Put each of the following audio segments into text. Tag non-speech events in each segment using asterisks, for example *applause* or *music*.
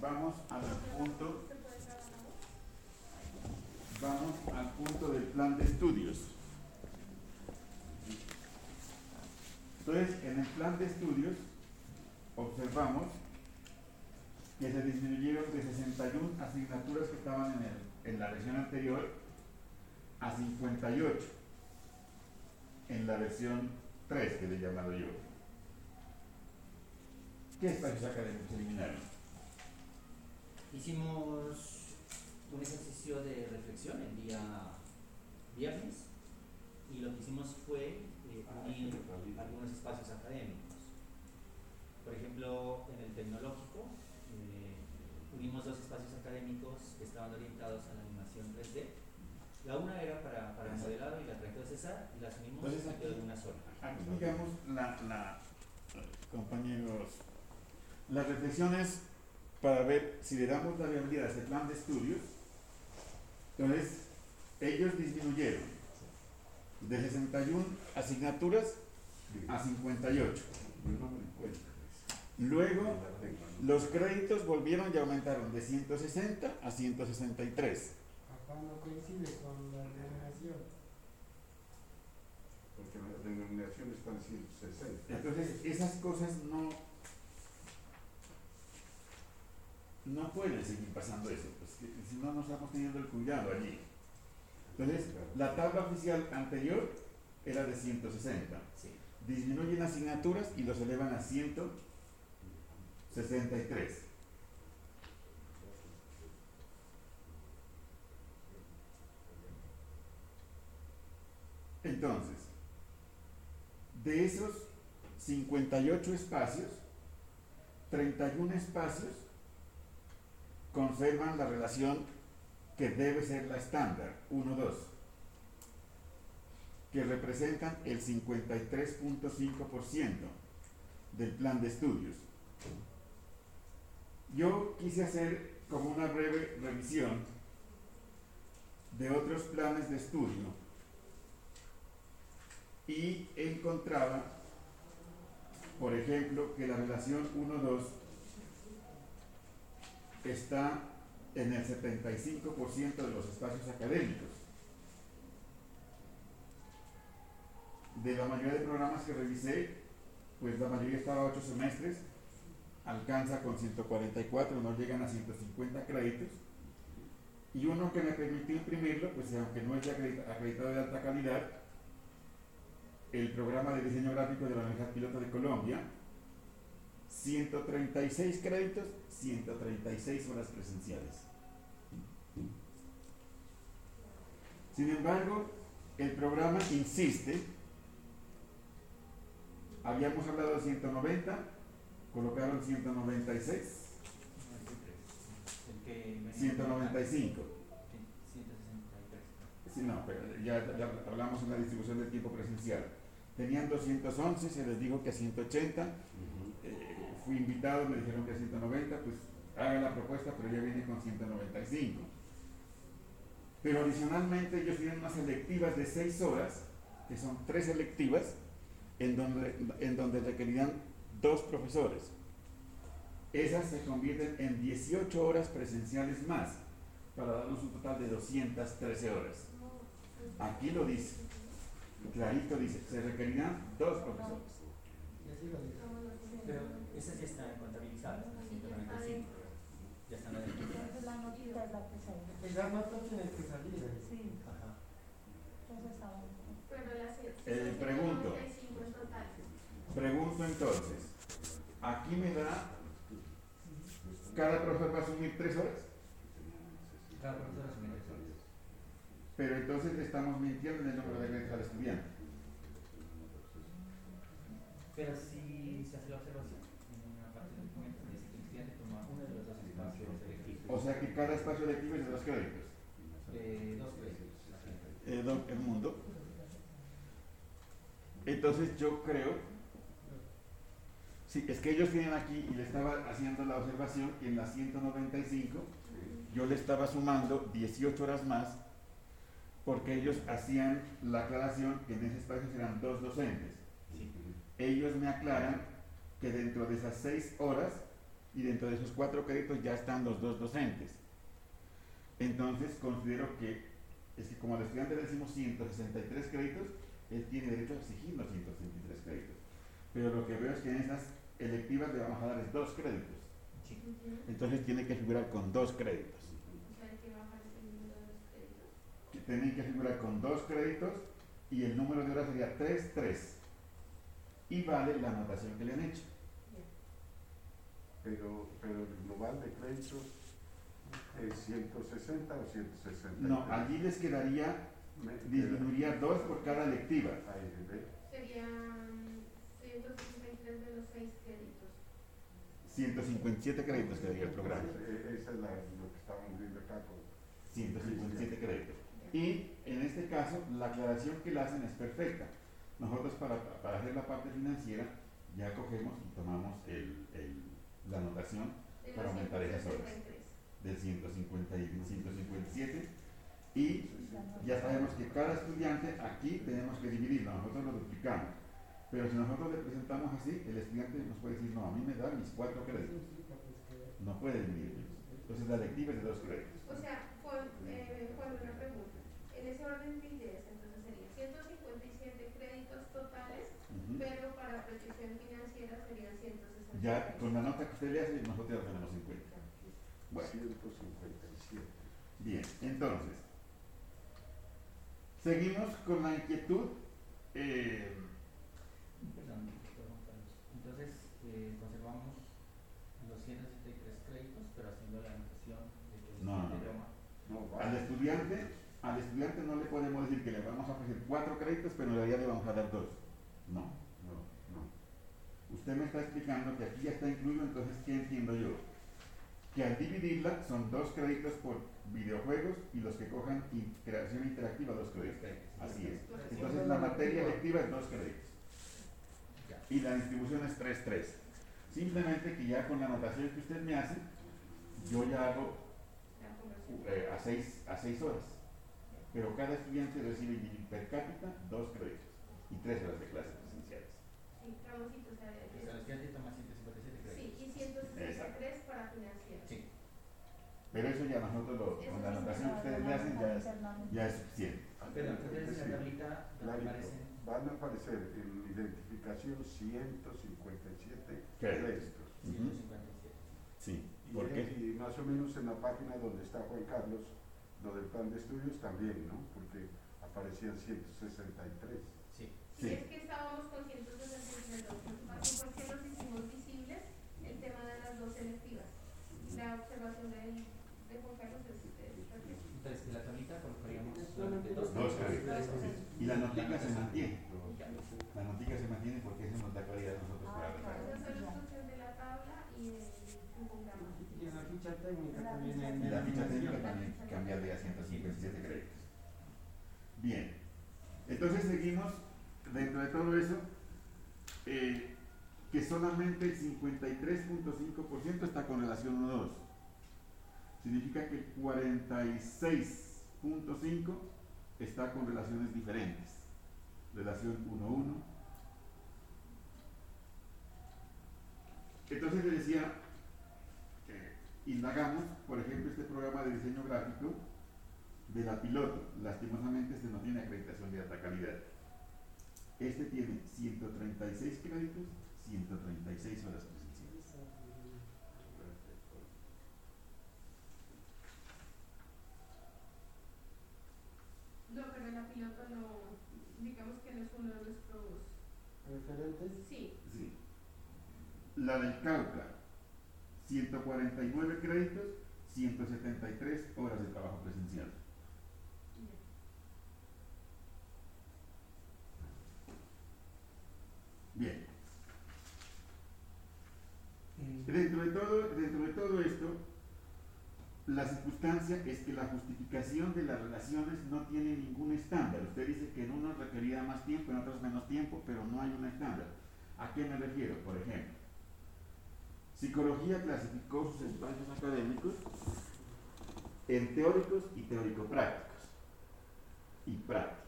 vamos al punto vamos al punto del plan de estudios. Entonces, en el plan de estudios observamos que se disminuyeron de 61 asignaturas que estaban en, el, en la versión anterior a 58 en la versión 3 que le he llamado yo. ¿Qué espacios académicos eliminaron? Hicimos un ejercicio de reflexión el día viernes y lo que hicimos fue eh, unir algunos espacios académicos. Por ejemplo, en el tecnológico eh, unimos dos espacios académicos que estaban orientados a la animación 3D. La una era para, para el modelado y la otra de César y las unimos Entonces, de una sola. Aquí digamos la, la compañeros, las reflexiones para ver si le damos la viabilidad a ese plan de estudios. Entonces, ellos disminuyeron de 61 asignaturas a 58. Luego, los créditos volvieron y aumentaron de 160 a 163. Acá no coincide con la denominación. Porque las denominaciones están 160. Entonces, esas cosas no, no pueden seguir pasando eso, pues, que- si no, no estamos teniendo el cuidado allí. Entonces, la tabla oficial anterior era de 160. Sí. Disminuyen asignaturas y los elevan a 163. Entonces, de esos 58 espacios, 31 espacios conservan la relación que debe ser la estándar, 1-2, que representan el 53.5% del plan de estudios. Yo quise hacer como una breve revisión de otros planes de estudio y encontraba, por ejemplo, que la relación 1-2 está en el 75% de los espacios académicos. De la mayoría de programas que revisé, pues la mayoría estaba a 8 semestres, alcanza con 144, no llegan a 150 créditos. Y uno que me permitió imprimirlo, pues aunque no es acredita- acreditado de alta calidad, el programa de diseño gráfico de la Universidad Piloto de Colombia, 136 créditos, 136 horas presenciales. Sin embargo, el programa insiste, habíamos hablado de 190, colocaron 196, El que venía 195. Sí, 163. Sí, no, pero ya, ya hablamos en la distribución del tiempo presencial. Tenían 211, se les dijo que a 180, eh, fui invitado, me dijeron que a 190, pues haga la propuesta, pero ya viene con 195. Pero adicionalmente ellos tienen unas selectivas de 6 horas, que son tres selectivas, en donde, en donde requerían dos profesores. Esas se convierten en 18 horas presenciales más, para darnos un total de 213 horas. Aquí lo dice, clarito dice, se requerirán dos profesores. Esas ya están contabilizadas, 195. Ya están la notita es la que sale. Y la nota tiene que salir. Sí, Ajá. entonces estaba. Pero las Eh, pregunto. 95 en total. Pregunto entonces, aquí me da, cada profesor va a asumir tres horas, Cada profesor asume tres horas. pero entonces estamos mintiendo en el número de créditos al estudiante. Pero si se hace la observación en una parte del documento, dice que el estudiante toma uno de los dos espacios selectivos. O sea que cada espacio lectivo es de dos créditos. Eh, dos créditos. Eh, don- el mundo. Entonces yo creo, sí, es que ellos tienen aquí y le estaba haciendo la observación que en la 195 yo le estaba sumando 18 horas más porque ellos hacían la aclaración que en ese espacio serán dos docentes. Sí. Ellos me aclaran que dentro de esas 6 horas y dentro de esos cuatro créditos ya están los dos docentes. Entonces considero que es que como al estudiante le decimos 163 créditos, él tiene derecho a exigir los 163 créditos. Pero lo que veo es que en esas electivas le vamos a dar dos créditos. Sí. Entonces tiene que figurar con dos créditos. Que tienen que figurar con dos créditos y el número de horas sería 3, 3. Y vale la anotación que le han hecho. Pero, pero el global de créditos es 160 o 160. No, allí les quedaría, disminuiría dos por cada. Ahí, ¿ve? Serían 163 de los 6 créditos. 157 créditos quedaría el programa. Eh, Esa es la, lo que estábamos viendo acá. con- 157 créditos. Y en este caso, la aclaración que le hacen es perfecta. Nosotros para, para hacer la parte financiera ya cogemos y tomamos el, el- la anotación para aumentar esas horas. 163. del 150 y 157 y ya sabemos que cada estudiante aquí tenemos que dividirlo, nosotros lo duplicamos. Pero si nosotros le presentamos así, el estudiante nos puede decir, no, a mí me dan mis cuatro créditos. No puede dividirlos. Entonces la lectiva es de dos créditos. O sea, Juan, eh, Juan, una pregunta. En ese orden de ideas, entonces serían 157 créditos totales, pero para protección financiera serían 163. Ya con la nota que usted le hace, nosotros la tenemos en cuenta. Bueno, 157. bien, entonces, seguimos con la inquietud. eh, Perdón, perdón, Carlos. Entonces, eh, conservamos los 163 créditos, pero haciendo la anotación de que el No, no, siguiente no. idioma No, al estudiante, al estudiante no le podemos decir que le vamos a ofrecer cuatro créditos, pero en realidad le vamos a dar dos. No. Usted me está explicando que aquí ya está incluido, entonces, ¿qué entiendo yo? Que al dividirla son dos créditos por videojuegos y los que cojan in- creación interactiva dos créditos. Así es. Entonces la materia electiva es dos créditos y la distribución es 3-3. Simplemente que ya con la anotación que usted me hace, yo ya hago eh, a, seis, a seis horas. Pero cada estudiante recibe per cápita dos créditos y tres horas de clases presenciales. Sí, Ramoncito, o sea, O sea, el es- estudiante toma 157 créditos. sí, y 163 para financiera. Sí. Pero eso ya nosotros, lo- con la anotación que ustedes le hacen, ya es, ya es suficiente. Perdón, entonces en la tablita aparecen Van a aparecer en identificación 157 Créditos. créditos. Ujú. 157. Sí. Y, ¿Por qué? y más o menos en la página donde está Juan Carlos, lo del plan de estudios también, ¿no? Porque aparecían 163. Sí. Es que estábamos con 163 dos. Lo que pasó fue que nos hicimos visibles el tema de las dos selectivas. La observación de, de Juan Carlos es. Entonces en la tablita colocaríamos solamente dos Dos. Y la notica se mantiene. La notica se mantiene porque eso nos da claridad a nosotros para Ah, función de la tabla y. Y en la ficha técnica también en la ficha técnica también cambiaría a 157 créditos. Bien. Entonces seguimos dentro de todo eso eh, que solamente el 53.5% está con relación 1-2. Significa que el 46.5% está con relaciones diferentes. Relación 1-1. Entonces le decía, eh, indagamos, por ejemplo, este programa de diseño gráfico de la piloto. Lastimosamente este no tiene acreditación de alta calidad. Este tiene 136 créditos, 136 horas presenciales. No, pero la piloto no, digamos que no es uno de nuestros. Referentes. Sí, Sí. La del Cauca, 149 créditos, 173 horas de trabajo presencial. Bien. Eh, Dentro de todo, dentro de todo esto, la circunstancia es que la justificación de las relaciones no tiene ningún estándar. Usted dice que en unos requería más tiempo, en otros menos tiempo, pero no hay un estándar. ¿A qué me refiero? Por ejemplo, psicología clasificó sus espacios académicos en teóricos y teórico-prácticos. Y prácticos.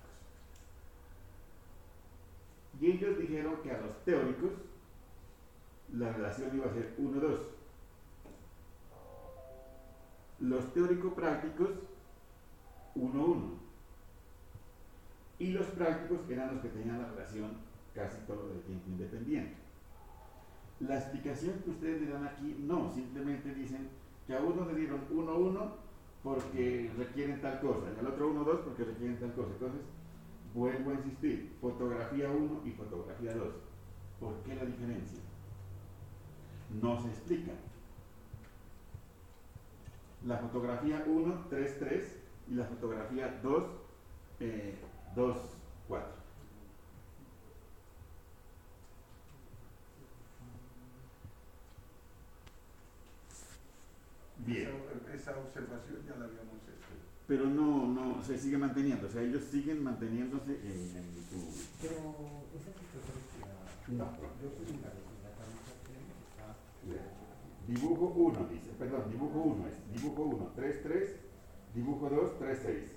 Y ellos dijeron que a los teóricos la relación iba a ser 1-2 Los teórico-prácticos, 1-1. Y los prácticos eran los que tenían la relación casi todo el tiempo independiente. La explicación que ustedes le dan aquí, no, simplemente dicen que a uno le dieron 1-1 porque requieren tal cosa, y al otro 1-2 porque requieren tal cosa. Entonces, vuelvo a insistir, fotografía 1 y fotografía 2. ¿Por qué la diferencia? No se explica. La fotografía 1, 3, 3 y la fotografía 2, eh, 2, 4. Bien. Esa, observación ya la habíamos. Pero no, no, se sigue manteniendo, o sea, ellos siguen manteniéndose en, en su... Pero esa fotografía, No. yo en la camisa. Dibujo 1, dice, perdón, dibujo 1 es, dibujo 1, 3, 3, dibujo 2, 3, 6.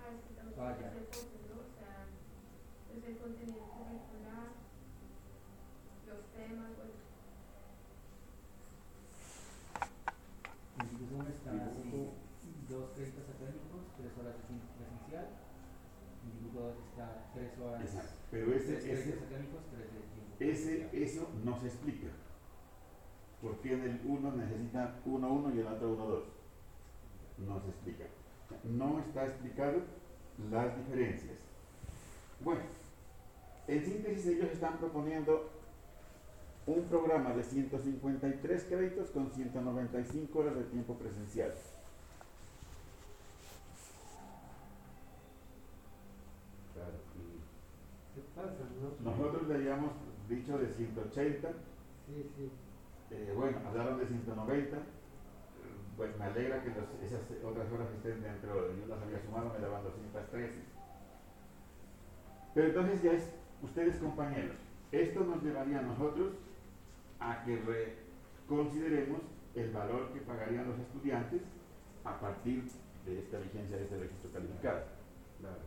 Ah, es Ah, es ya. el contenido, o sea, es el contenido curricular, los temas, bueno. En dibujo uno está así, Dibujo. dos créditos académicos, tres horas de tiempo presencial. En dibujo dos está tres horas, Exacto. Pero ese, ese, ese, eso no se explica. ¿Por qué en el 1 necesitan 1, 1 y el otro 1, 2? No se explica. No está explicado las diferencias. Bueno, en síntesis ellos están proponiendo un programa de 153 créditos con 195 horas de tiempo presencial. Claro. ¿Qué pasa, no? Nosotros le habíamos dicho de 180, Sí, sí. eh, bueno, hablaron de 190, eh, bueno, me alegra que los- esas otras horas estén dentro, yo las había sumado, me daban 213. Pero entonces ya es, ustedes compañeros, esto nos llevaría a nosotros a que reconsideremos el valor que pagarían los estudiantes a partir de esta vigencia de este registro calificado Claro.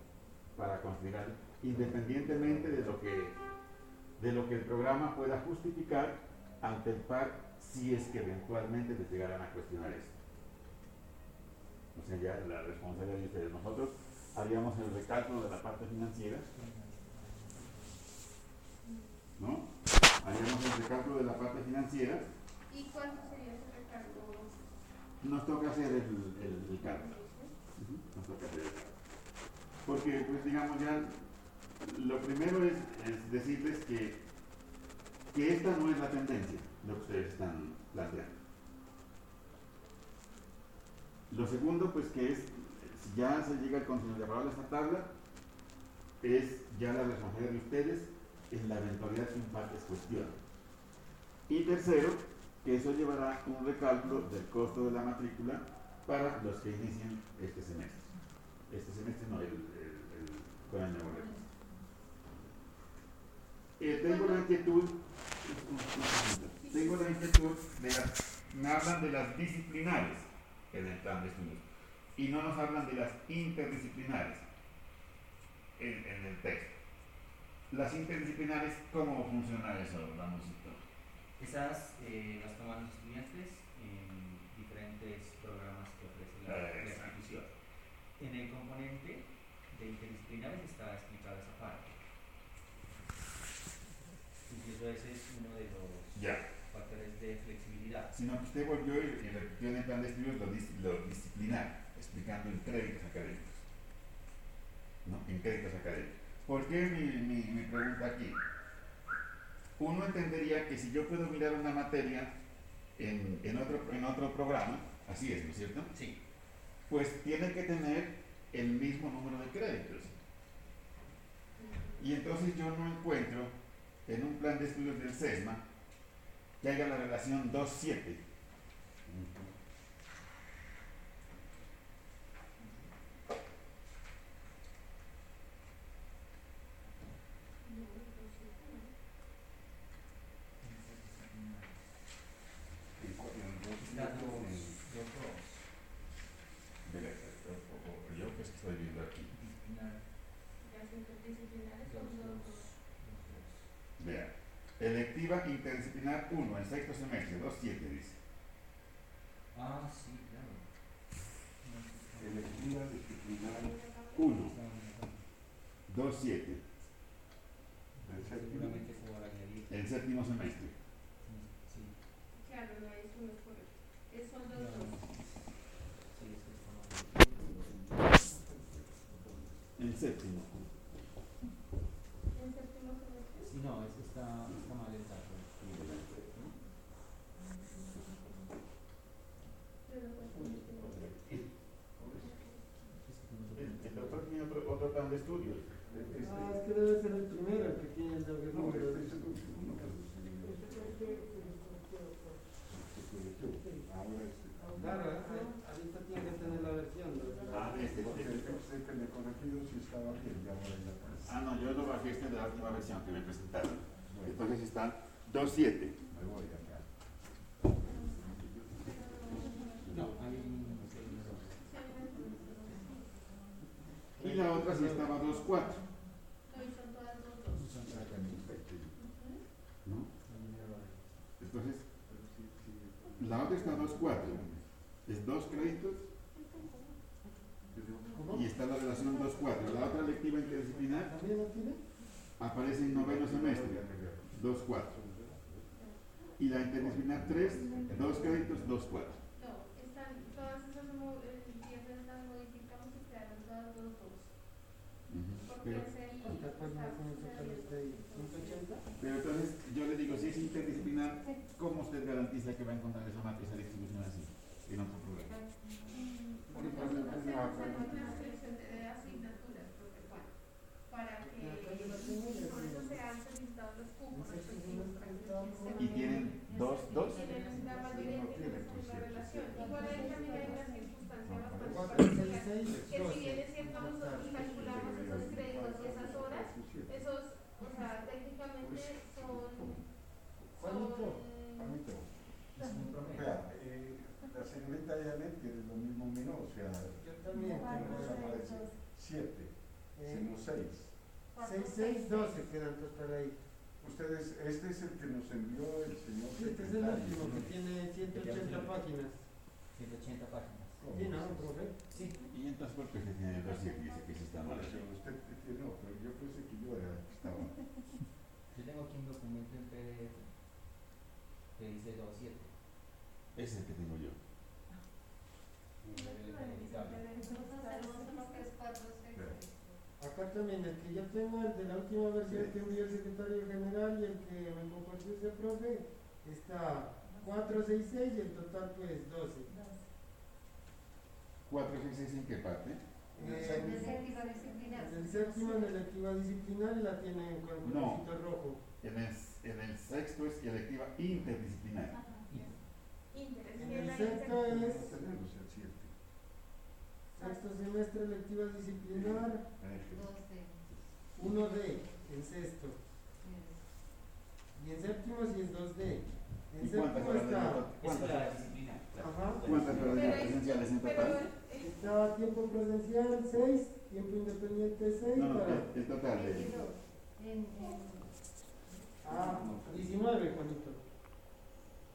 para considerar independientemente de lo que de lo que el programa pueda justificar ante el par si es que eventualmente les llegaran a cuestionar esto. O sea, ya la responsabilidad de ustedes. Nosotros haríamos el recálculo de la parte financiera, ¿no? Haríamos el recálculo de la parte financiera, ¿Y cuánto sería ese recargo? nos toca hacer el, el, el cálculo. Ujú, nos toca hacer el cálculo. Porque, pues digamos ya, lo primero es, es decirles que, que esta no es la tendencia, lo que ustedes están planteando. Lo segundo, pues que es, si ya se llega al consenso de aprobar esta tabla, es ya la responsabilidad de ustedes en la eventualidad que un par les cuestione. Y tercero, que eso llevará un recálculo del costo de la matrícula para los que inicien este semestre. Este semestre no, el, el, el. Eh, tengo la inquietud, tengo la inquietud de las, me hablan de las disciplinares en el plan de estudios y no nos hablan de las interdisciplinares en, en el texto. Las interdisciplinares, ¿cómo funciona eso, Ramoncito? Esas eh, las toman los estudiantes en diferentes programas que ofrece la, la Eh, exacto. institución. En el componente de interdisciplinares está explicada esa parte. Incluso ese es uno de los Ya. factores de volvió y, y repitió en el plan de estudios lo, dis- lo disciplinar, explicando en créditos académicos. ¿No? En créditos académicos. ¿Por qué mi, mi, mi pregunta aquí? Uno entendería que si yo puedo mirar una materia en, en, otro, en otro programa, así es, ¿no es cierto? Sí. Pues tiene que tener el mismo número de créditos. Y entonces yo no encuentro en un plan de estudios del SESMA que haya la relación 2-7. En cu- en dos Está dos, minutos, dos, dos. Mira, o- o- o yo que estoy viendo aquí. Disciplinar, Las interdisciplinares dos, son dos, dos. dos, dos. Vea, electiva interdisciplinar 1, en sexto semestre, 2.7 dice. Ah, sí, claro. Electiva disciplinar 1, 2, 7, del séptimo. Seguramente se va a añadir. el séptimo semestre. Sí, Claro, no es uno es correcto. Es- Son dos No. dos. sí, es que está mal. El séptimo. En 2.7. Y la otra sí estaba 2.4. Entonces, la otra está 2.4. Es dos créditos. Y está la relación 2.4. La otra lectiva interdisciplinar aparece en noveno semestre. 2.4. Y la interdisciplinar 3, dos créditos, 2, 4. No, están todas esas las modificamos y quedaron todas dos dos. Porque Pero, es el. ¿Cuántas páginas está tiene el total sucediendo. usted ahí? ¿180? pero entonces yo le digo, si es interdisciplinar, ¿cómo usted garantiza que va a encontrar esa matriz de distribución así en otro programa? 7, eh, sino 6. 6, 12 quedan pues para ahí. Ustedes, este es el que nos envió el señor. Sí, este es el último que tiene 180 páginas. 180 páginas. Sí, no, profe. Sí. Y entonces, ¿por qué se tiene que dice que se está mal? Usted tiene otro, yo pensé que yo era el que estaba Yo tengo aquí un documento en PDF que dice 27. Ese es el que tengo yo. Acá también, el que yo tengo, el de la última versión que envió el secretario general y el que me compartió ese profe, está 466 y el total pues 12. 4, 6, 6, ¿en qué parte? Eh, En el en el séptimo en electiva disciplinar y la tiene con No. colorcito rojo. En el, en el sexto es electiva interdisciplinar. interés. En el sexto No es el. Sexto semestre electiva disciplinar, 1D en sexto. Y en séptimo sí es 2D. En ¿Y cuántas séptimo está, Es cuántas cuántas horas es- presenciales en total? está tiempo presencial 6, tiempo independiente 6 No, no, el total de... Ah, 19, Juanito.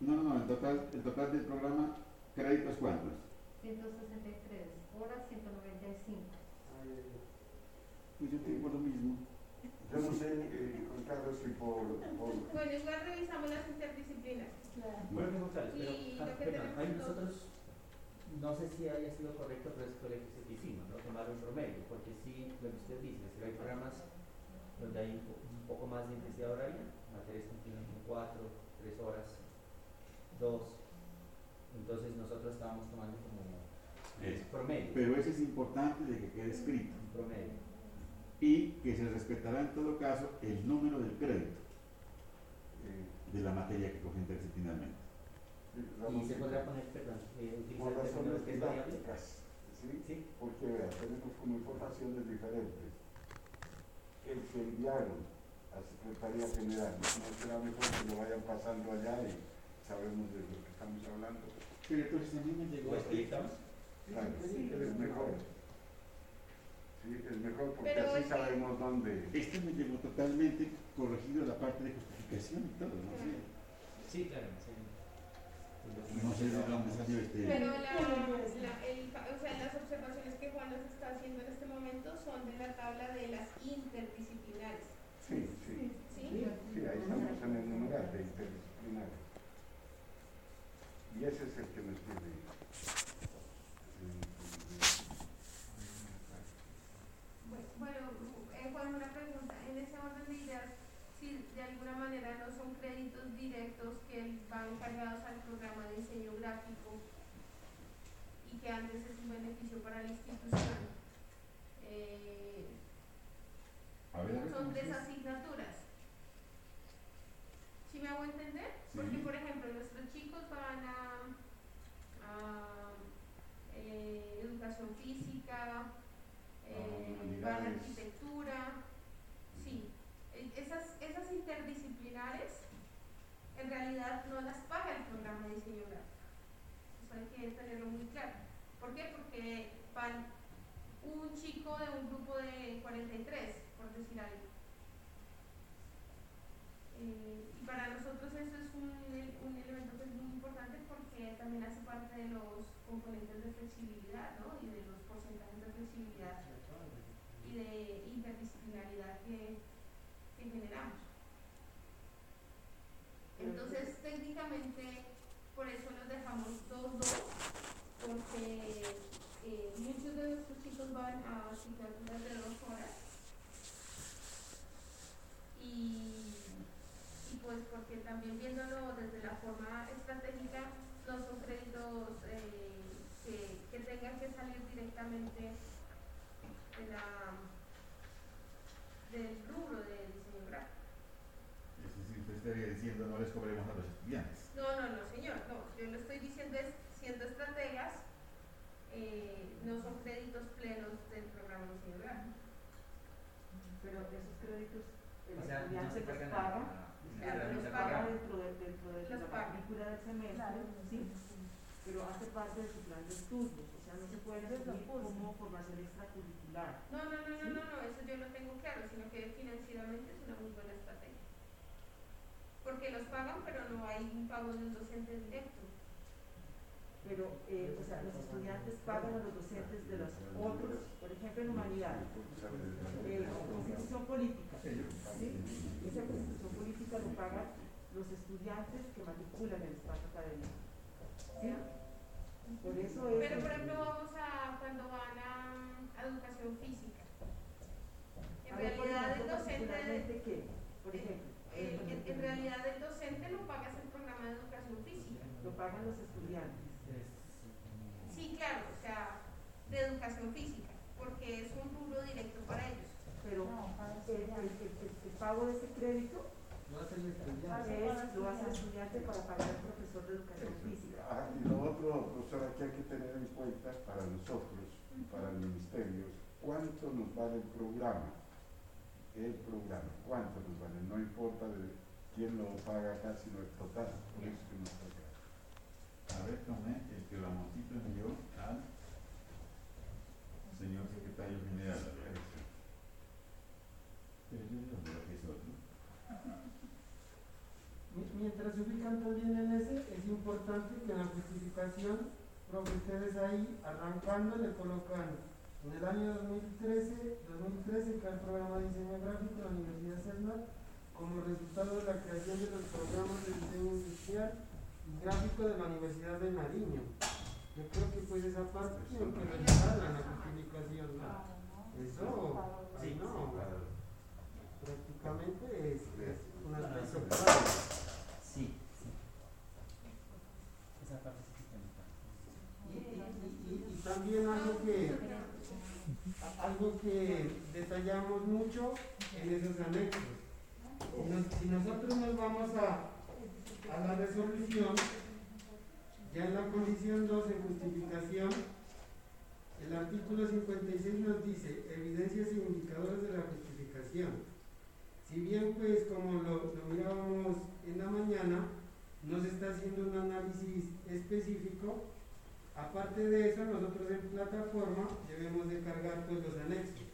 No, no, no, el total, el total del programa, créditos cuántos? 163, horas 195. Ay, ay, ay. Pues yo tengo lo mismo. Yo no sé, eh, Juan Carlos, si por, por Bueno, igual revisamos las interdisciplinas. Bueno, preguntarles, pero, Y ah, perdón, ahí nosotros- no sé si haya sido correcto, pero es fue lo que hicimos, ¿no? Tomar un promedio, porque sí, lo que usted dice, si hay programas donde hay un, po- un poco más de intensidad horaria, materias continúan con cuatro, tres horas, dos, entonces nosotros estábamos tomando como Promedio, Pero eso es importante de que quede escrito. promedio. Y que se respetará en todo caso el número del crédito eh, de la materia que coge interdisciplinarmente. Y se podrá poner, perdón, eh, por utilizar razones que didácticas, ¿sí? Sí, Porque vea, tenemos como informaciones diferentes. El que enviaron a Secretaría General, no será mejor que lo vayan pasando allá y sabemos de lo que estamos hablando. Pero entonces a mí me llegó ¿Lo explicamos? Claro, Sí, es mejor. Sí, es mejor porque Pero así que- sabemos dónde. Este me llegó totalmente corregido la parte de justificación y todo, ¿no? Sí. Sí, claro. sí. No sé de dónde salió este. Pero la, la- el ca- o sea, las observaciones que Juan nos está haciendo en este momento son de la tabla de las interdisciplinares. Sí, sí, ¿Sí? sí, ahí estamos en el numeral de interdisciplinario. Y ese es el que nos tiene. Bu- Bueno, eh, Juan, una pregunta. En ese orden de ideas, si de alguna manera no son créditos directos que van cargados al programa de diseño gráfico y que antes es un beneficio para la institución, eh, ver, son ¿cómo tres es? asignaturas. ¿Sí me hago entender? Sí. Porque, por ejemplo, nuestros chicos van a, a, eh, educación física, eh, van a humanidades. arquitectura, sí. E- Esas, esas interdisciplinares en realidad no las paga el programa de diseño gráfico. Eso hay que tenerlo muy claro. ¿Por qué? Porque van un chico de un grupo de 43, por decir algo. Eh, y para nosotros eso es un, un elemento que es muy importante porque también hace parte de los componentes de flexibilidad ¿no? y de los porcentajes de flexibilidad y de interdisciplinaridad que, que generamos. Entonces, técnicamente, por eso los dejamos 2-2, porque eh, muchos de nuestros chicos van a asignaturas de dos horas y, y pues porque también viéndolo desde la forma estratégica, no son créditos eh, que, que tengan que salir directamente de la, del rubro de diseño gráfico. Es decir, usted estaría diciendo no les cobremos a los estudiantes. No, no, no, señor, no. Yo lo estoy diciendo es, siendo estrategas, eh, no son créditos plenos del programa gráfico. Pero esos créditos el O sea, no estudiante se los paga, Claro, los paga dentro de, dentro de Los la paga. matrícula del semestre, ¿sí? Pero hace parte de su plan de estudios, o sea, no se puede asumir como formación extracurricular. No, no, no, no, no, no, eso yo lo tengo claro, sino que financieramente es una muy buena estrategia. Porque los pagan, pero no hay un pago de un docente directo. Pero, eh, o sea, los estudiantes pagan a los docentes de los otros, por ejemplo, en humanidades, eh, constitución política, ¿sí? Esa constitución política lo pagan los estudiantes que matriculan el espacio académico. ¿Sí? Por eso es. Pero, por ejemplo, vamos a cuando van a, a educación física. En A ver, por realidad, el docente, particularmente qué, por ejemplo. Eh, en, en realidad el docente lo pagas el programa de educación física. Lo pagan los estudiantes. Sí, claro, o sea, de educación física, porque es un rubro directo para ellos. Pero el, el- el- el- el pago de ese crédito Lo hace el estudiante. es, lo hace el estudiante para pagar al profesor de educación física. Ah, y lo otro, profesora, que hay que tener en cuenta para nosotros y para el ministerio, es cuánto nos vale el programa. El programa, cuánto nos vale. No importa de quién lo paga acá, sino el total. Por eso que nos toca. A ver, tomé el que Ramoncito envió al señor secretario general. a ver. Pero yo no veo que es otro. Mi- Mientras se ubican también en ese, es importante que la justificación, profe, ustedes ahí arrancando le colocan en el año 2013, 2013 que el programa de diseño gráfico de la Universidad CESNA como resultado de la creación de los programas de diseño industrial y gráfico de la Universidad de Nariño. Yo creo que pues esa parte tiene que revisarla en la justificación, ¿no? Eso, Sí, no, Claro. prácticamente es, es un aspecto clave. Sí, sí. Esa parte sí que está Y, y- y- y también algo que, algo que detallamos mucho en esos anexos. Si, nos- si nosotros nos vamos a, a la resolución, ya en la condición 2 en justificación, el artículo 56 nos dice evidencias e indicadores de la justificación. Si bien pues como lo, lo mirábamos en la mañana, no se está haciendo un análisis específico, aparte de eso nosotros en plataforma debemos de cargar pues los anexos.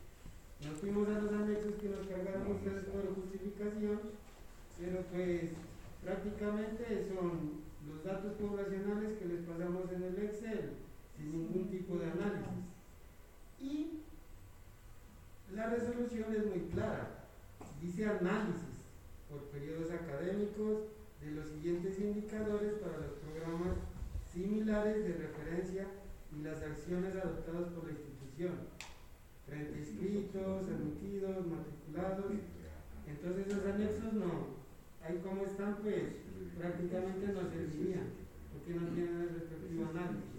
Nos fuimos a los anexos que nos cargaron ustedes por justificación, pero pues prácticamente son los datos poblacionales que les pasamos en el Excel, sin ningún tipo de análisis. Y la resolución es muy clara, dice análisis por periodos académicos de los siguientes indicadores para los programas similares de referencia y las acciones adoptadas por la institución, frente a inscritos, admitidos, matriculados. Entonces los anexos no, ahí como están pues prácticamente no servirían, porque no tienen el respectivo análisis.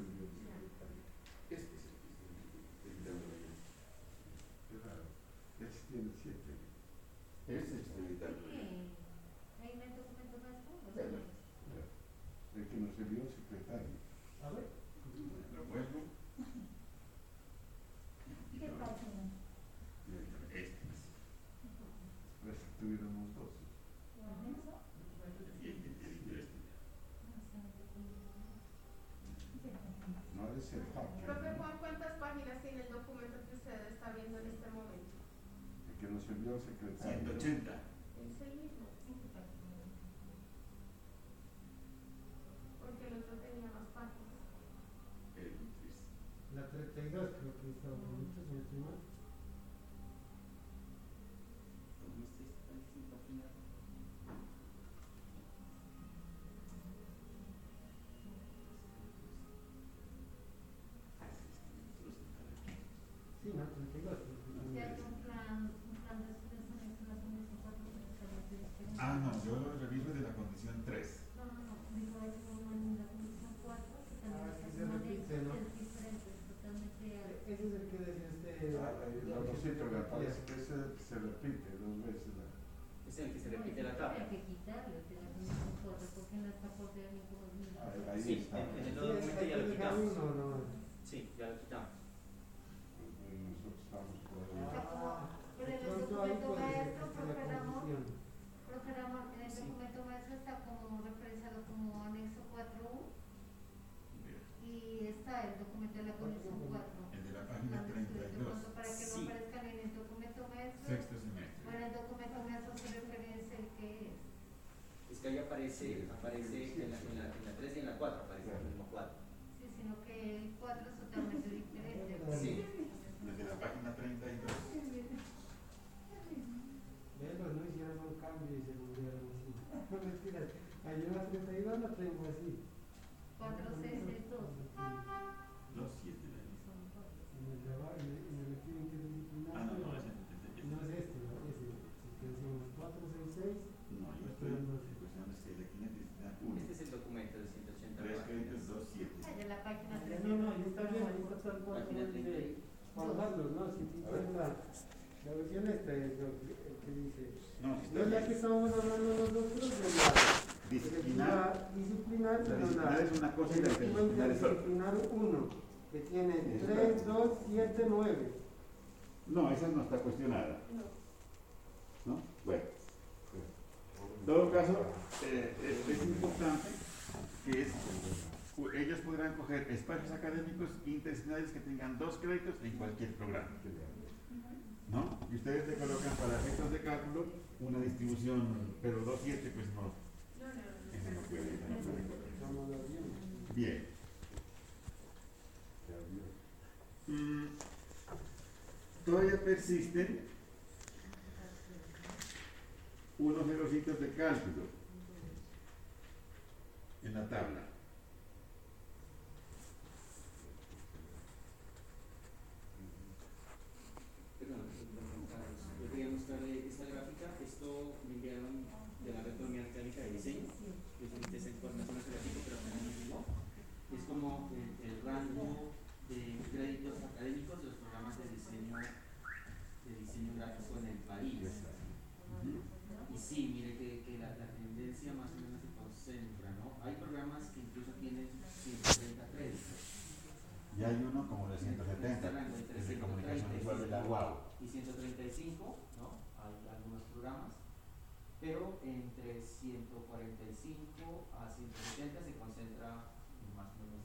Tal cual como dice 30. Juan Carlos, ¿no? Si tú tienes la, la versión esta es lo que, el que dice. No, si No la que estamos hablando nosotros de la disciplinar. la disciplinar, disciplinar es una cosa y la interdisciplinar es otra. interdisciplinar 1, que tiene Sí, 3, 2, 7, 9. No, esa no está cuestionada. No. ¿No? Bueno. En todo caso, eh, es, es importante que es, ellos podrán coger espacios académicos interdisciplinarios que tengan dos créditos en cualquier programa. ¿No? Y ustedes le colocan para efectos de cálculo una distribución, pero 2-7 pues no, No, no, no. eso no puede, no puede. Bien. Mm, todavía persisten unos errorcitos de cálculo en la tabla. Perdón, esta gráfica. Esto me enviaron de la red colombiana académica de diseño. Pero llegó. Es como el, el rango de créditos académicos de los programas de diseño, de diseño gráfico en el país. Y sí, mire que, que la, la tendencia más o menos se concentra, ¿no? Hay programas que incluso tienen 130 créditos. Y hay uno como de 170, Este rango de comunicación 130 y visual de la UAU. y 135, ¿no? Hay algunos pero entre 145 a 170 se concentra más o menos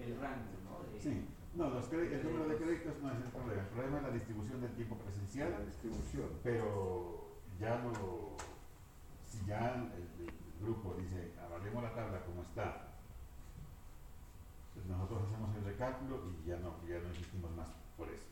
el rango, ¿no? De, sí. No, el número de créditos no es el problema. El problema es la distribución del tiempo presencial. La distribución. Pero ya no. Si ya el, grupo dice, avalemos la tabla como está, pues nosotros hacemos el recálculo y ya no, ya no insistimos más por eso.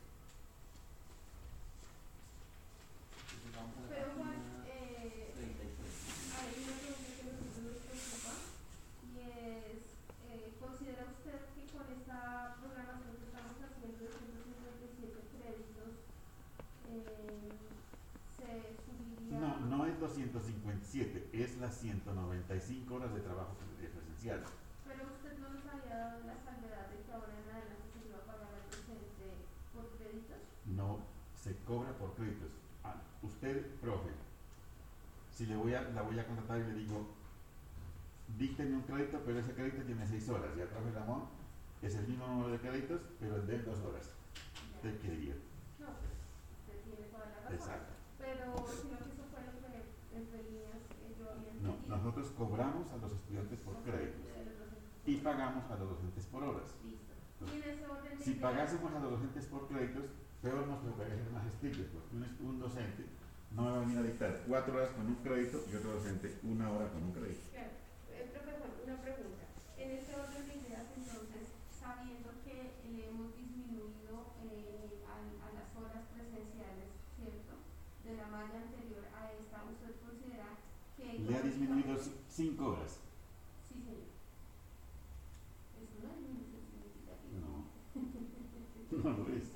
257, es las 195 horas de trabajo pre- presencial. Pero usted no nos había dado la salvedad de que ahora en adelante se iba a pagar al docente por créditos. No se cobra por créditos. Usted, profe, si le voy a, la voy a contratar y le digo, dícteme un crédito, pero ese crédito tiene 6 horas. Ya, profe Ramón, es el mismo número de créditos, pero el de 2 horas. ¿Usted qué diría? No, pues usted tiene toda la razón. Exacto. Pero sino que eso fue lo que entre líneas eh, yo había No, nosotros cobramos a los estudiantes por créditos De y pagamos a los docentes por horas. Listo. Y en ese orden de Si pagásemos a los docentes por créditos, peor nos tocaría ser más estrictos, porque un, un docente no va a venir a dictar cuatro horas con un crédito y otro docente una hora con un crédito. Claro. Eh, profesor, una pregunta. En ese orden de ideas, entonces, sabiendo que le hemos disminuido eh, a, a las horas presenciales, ¿cierto? De la malla anterior a esta, ¿usted considera que... Le ha disminuido cinco horas. Sí, señor. Es una disminución significativa. No, no lo es.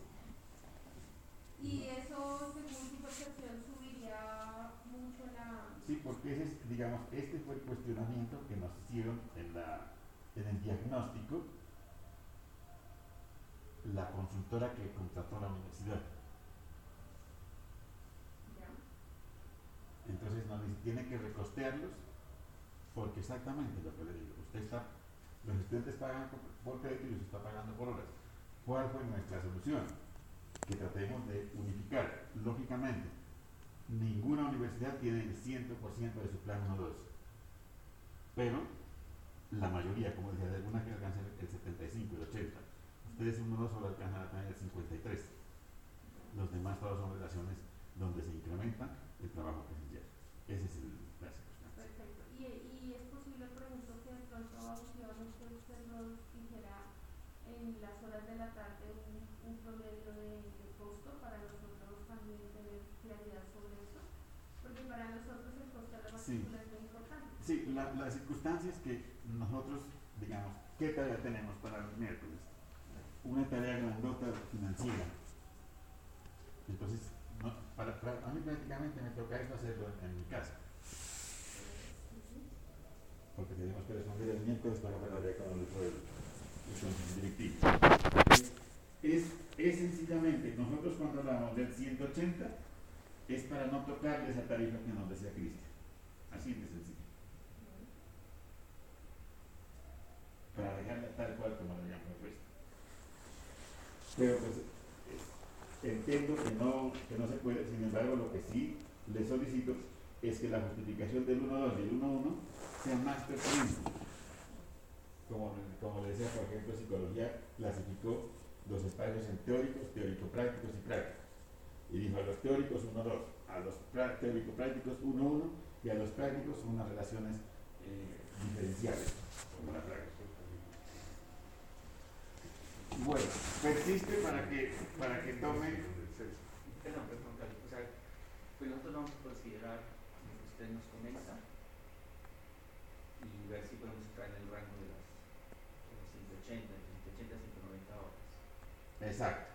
Y eso, según su percepción, subiría mucho la... Sí, porque ese es, digamos, este fue el cuestionamiento que nos hicieron en, la, en el diagnóstico la consultora que contrató la universidad. Entonces nos dice, tiene que recostearlos porque exactamente lo que le digo, usted está, los estudiantes pagan por, por crédito y usted está pagando por horas. ¿Cuál fue nuestra solución? Que tratemos de unificar. Lógicamente, ninguna universidad tiene el 100% de su plan 1-2. Pero la mayoría, como decía, de algunas que alcanzan el 75, el 80. Ustedes 1-2 solo alcanzan a tener el 53. Los demás todos son relaciones donde se incrementa el trabajo presencial. Ese es el, la circunstancia. Perfecto. Y, y es posible, pregunto, que de pronto abusivamente usted nos dijera en las horas de la tarde un, un promedio de, de costo para nosotros también tener claridad sobre eso. Porque para nosotros el costo de la Sí. Sí, la, la circunstancia es que nosotros, digamos, ¿qué tarea tenemos para los miércoles? Una tarea grandota financiera. Entonces, para, a mí prácticamente me toca esto hacerlo en, mi casa. Porque tenemos que responder el miércoles para la tarea con el, con el directivo. Es, sencillamente, nosotros cuando hablamos del 180, es para no tocarle esa tarifa que nos decía Cristian. Así de sencillo. Para dejarla tal cual como la habían propuesto. Pero pues entiendo que no, que no se puede, sin embargo lo que sí le solicito es que la justificación del 1-2 y el 1-1 sea más pertinente. Como, como le decía, por ejemplo, psicología clasificó los espacios en teóricos, teórico-prácticos y prácticos. Y dijo a los teóricos 1-2, a los prá- teórico-prácticos 1-1 y a los prácticos unas relaciones eh, diferenciales. Bueno, persiste para que, para que tome Perdón, perdón. O sea, pues nosotros vamos a considerar lo que usted nos comenta y ver si podemos entrar en el rango de las de las 180, entre 180 y 190 horas. Exacto.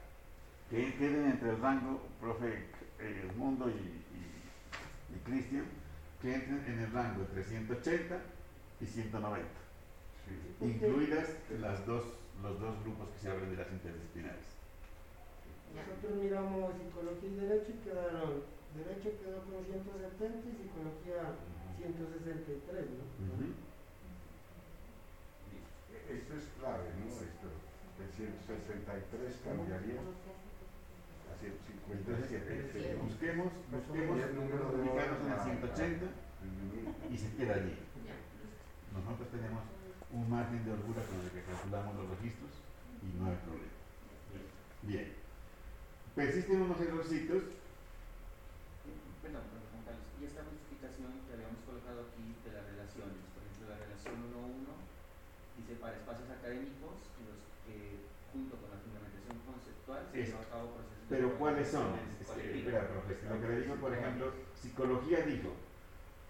Que queden entre el rango, profe eh, Mundo y, y, y Cristian, que entren en el rango entre 180 y 190, incluidas las dos, los dos grupos que se hablan de las interdisciplinares. Nosotros miramos psicología y derecho y quedaron, derecho quedó con 170 y psicología 163, ¿no? Esto es clave, ¿no? Esto, el 163 cambiaría a 157. Entonces, busquemos, busquemos el número de ubicarnos en el horas, 180 disminuir. y se queda allí. Nosotros tenemos un margen de holgura con el que calculamos los registros y no hay problema. Bien. Persisten unos errorcitos. Perdón, perdón, Juan Carlos. Y esta justificación que habíamos colocado aquí de las relaciones, por ejemplo, la relación 1-1 dice para espacios académicos en los que junto con la fundamentación conceptual, se lleva a cabo procesos Pero ¿cuáles son? evaluación Es que, colectiva. espera, profesor, lo que le digo, por ejemplo, psicología dijo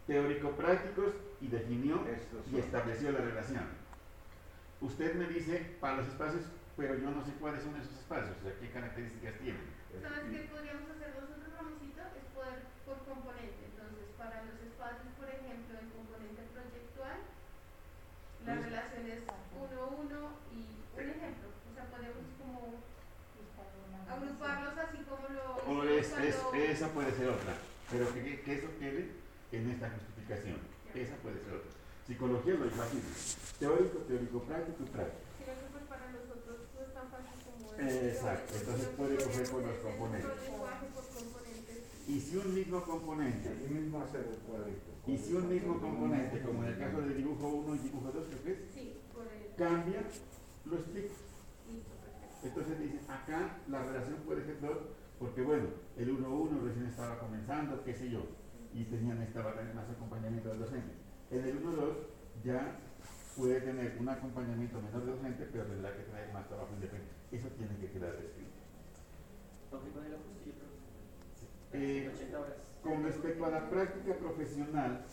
teórico-prácticos y definió y estableció la relación. Usted me dice para los espacios, pero yo no sé cuáles son esos espacios, o sea, qué características tienen. ¿Sabes qué podríamos hacer nosotros, Ramosito? Es poder por componente. Entonces, para los espacios, por ejemplo, el componente proyectual, la Pues- relación es 1-1 y un ejemplo. O sea, podemos como agruparlos así como lo O hicimos es, es- esa puede ser otra, pero que, que- eso quede en esta justificación. Esa puede ser otra. Psicología lo así, teórico, teórico-práctico y práctico. Sino que pues para nosotros no es tan fácil como Exacto, entonces puede coger por los componentes. Y si un mismo componente, Aquí mismo hacer el cuadrito. y si un mismo componente, como en el caso de dibujo 1 y dibujo 2, creo que es, Sí, por el cambia, lo explico. listo, perfecto. Entonces dice, acá la relación puede ser dos, porque bueno, el 1-1 recién estaba comenzando, qué sé yo, y tenían estaba tener más acompañamiento del docente. En el 1-2 ya puede tener un acompañamiento menor del docente, pero tendrá que tener más trabajo independiente. Eso tiene que quedar descrito. Aunque con el ajuste yo creo Eh, 80 horas. Con respecto a la práctica profesional,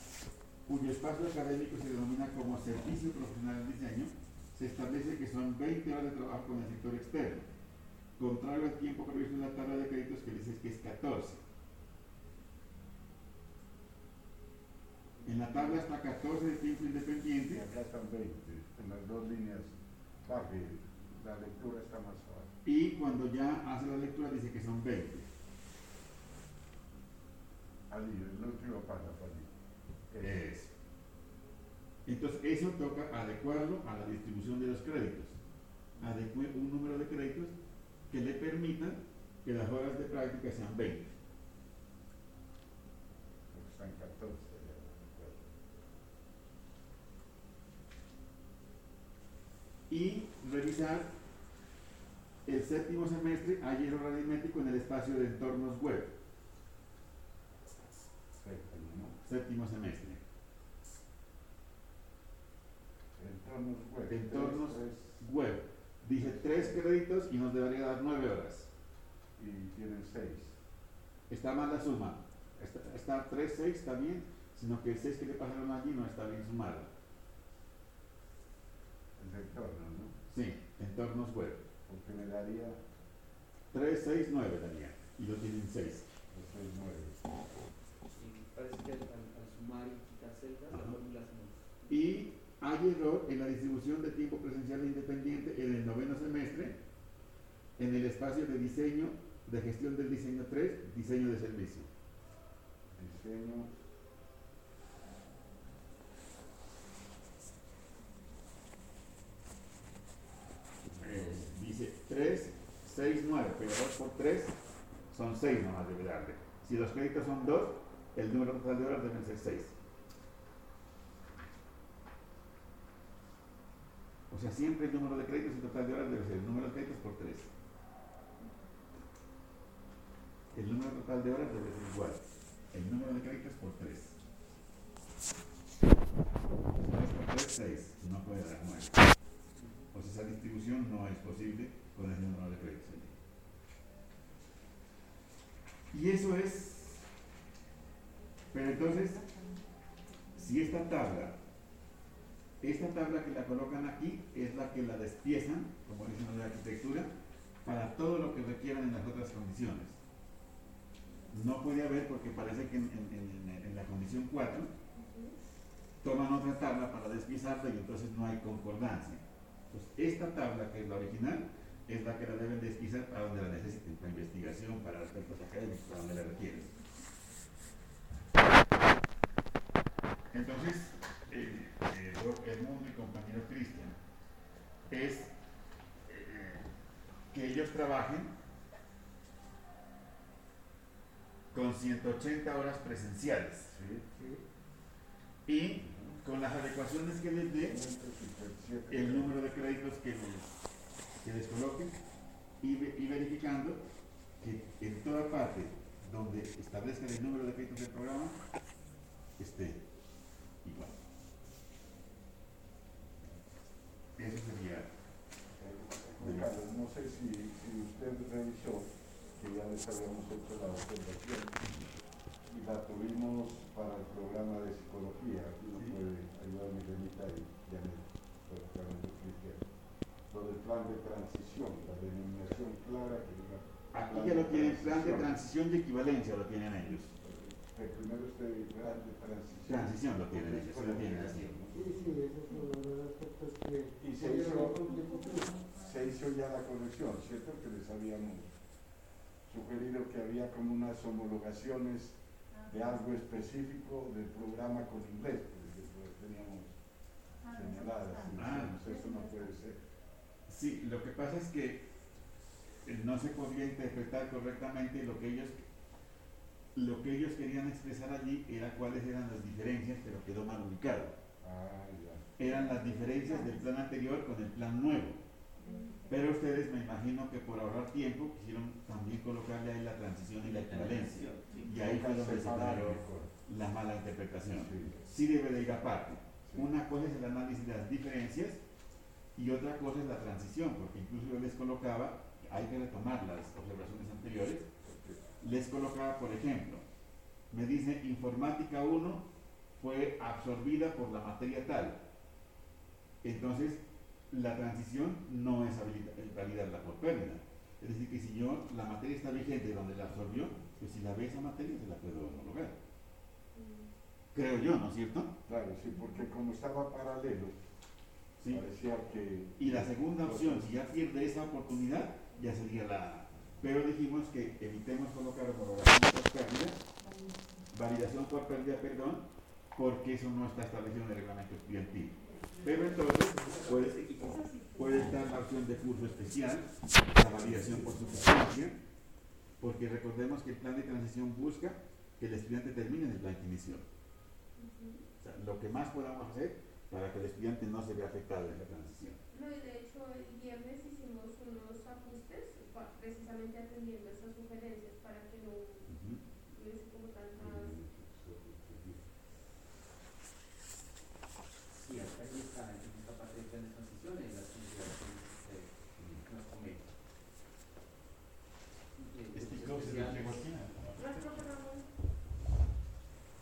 cuyo espacio académico se denomina como servicio profesional en diseño, se establece que son 20 horas de trabajo con el sector externo, contrario al tiempo previsto en la tabla de créditos que dice que es 14. En la tabla está 14 de tiempo Y independiente acá están 20, en las dos líneas baje, la lectura está más suave. y cuando ya hace la lectura dice que son 20. Allí, el último allí. Eso. Entonces, eso toca adecuarlo a la distribución de los créditos. Adecue un número de créditos que le permitan que las horas de práctica sean 20. Porque están 14 ya. Y revisar el séptimo semestre, hay error aritmético en el espacio de entornos web. Séptimo, ¿no? Séptimo semestre. Entornos web. Entornos web. Dice tres créditos y nos debería dar nueve horas. tres, y tienen 6. Está mal la suma. Está, está 3, 6, está bien, sino que el 6 que le pasaron allí no está bien sumado. El de entorno, ¿no? Sí, entornos web. Porque me daría 3, 6, 9 tenía. Y lo tienen 6. los 6, 9. Y parece que al, al- sumar y quitar celdas, la fórmula se nos... Y hay error en la distribución de tiempo presencial e independiente en el noveno semestre, en el espacio de diseño, de gestión del diseño 3, diseño de servicio. Diseño. Eh, dice 3, 6, 9, pero 2 por 3 son 6 nomás debe darle. Si los créditos son 2, el número total de horas deben ser 6. O sea, siempre el número de créditos y total de horas debe ser el número de créditos por 3. El número total de horas debe ser igual. El número de créditos por 3. 2 por 3, 6. No puede dar 9. O sea, esa distribución no es posible con el número de créditos. Y eso es. Pero entonces, si esta tabla, esta tabla que la colocan aquí es la que la despiezan, como dicen en la arquitectura, para todo lo que requieran en las otras condiciones. No puede haber porque parece que en la condición 4 toman otra tabla para despiezarla y entonces no hay concordancia. Entonces, esta tabla, que es la original, es la que la deben despiezar para donde la necesiten, para investigación, para aspectos académicos, para donde la requieren. Entonces, eh, eh, lo- el mundo, mi compañero Cristian, es eh, que ellos trabajen con 180 horas presenciales Sí. y con las adecuaciones que les dé 157. el número de créditos que les, que les coloquen y, y verificando que en toda parte donde establezcan el número de créditos del programa esté igual. Eso sería Carlos, no de revisión, que ya les habíamos hecho la observación, y la tuvimos para el programa de psicología, aquí nos puede ayudar Miguelita y Janet, prácticamente Cristian, lo del plan de transición, la denominación clara que. Aquí ya lo tienen, plan de transición y equivalencia lo tienen ellos. Primero este de transición. Transición lo tienen ellos, lo tienen así. Sí, sí, ese es uno de los aspectos que Y se hizo- se ya la corrección, ¿cierto? Que les habíamos sugerido que había como unas homologaciones de algo específico del programa con inglés, porque lo teníamos señaladas. y Ah. eso no puede ser. Sí, lo que pasa es que eh, no se podía interpretar correctamente lo que ellos lo que ellos querían expresar allí era cuáles eran las diferencias, pero quedó mal ubicado. Ah, ya. Eran las diferencias del plan anterior con el plan nuevo. Pero ustedes me imagino que por ahorrar tiempo quisieron también colocarle ahí la transición y la equivalencia. Sí. Y ahí fue donde se mejor. la mala interpretación. Sí, Sí debe de ir aparte. sí. Una cosa es el análisis de las diferencias y otra cosa es la transición, porque incluso yo les colocaba, hay que retomar las observaciones anteriores, les colocaba, por ejemplo, me dice informática 1 fue absorbida por la materia tal. Entonces, la transición no es eh, validarla por pérdida. Es decir, que si yo, la materia está vigente donde la absorbió, pues si la ve esa materia se la puedo homologar. Creo yo, ¿no es cierto? Claro, sí, porque como estaba paralelo, Sí. parecía que... Y la segunda opción, si ya pierde esa oportunidad, ya sería la... Pero dijimos que evitemos colocar homologación por pérdida, validación por pérdida, perdón, porque eso no está establecido en el reglamento estudiantil. Pero entonces puede, puede estar la opción de curso especial, la validación por suficiencia, porque recordemos que el plan de transición busca que el estudiante termine en el plan que inició. O sea, lo que más podamos hacer para que el estudiante no se vea afectado en la transición. No, y de hecho el viernes hicimos unos ajustes precisamente atendiendo esas sugerencias para que no hubiese como tantas... Sí, ahí está, en esta parte del plan de transición, en las consideraciones que nos comenta. Eh, Este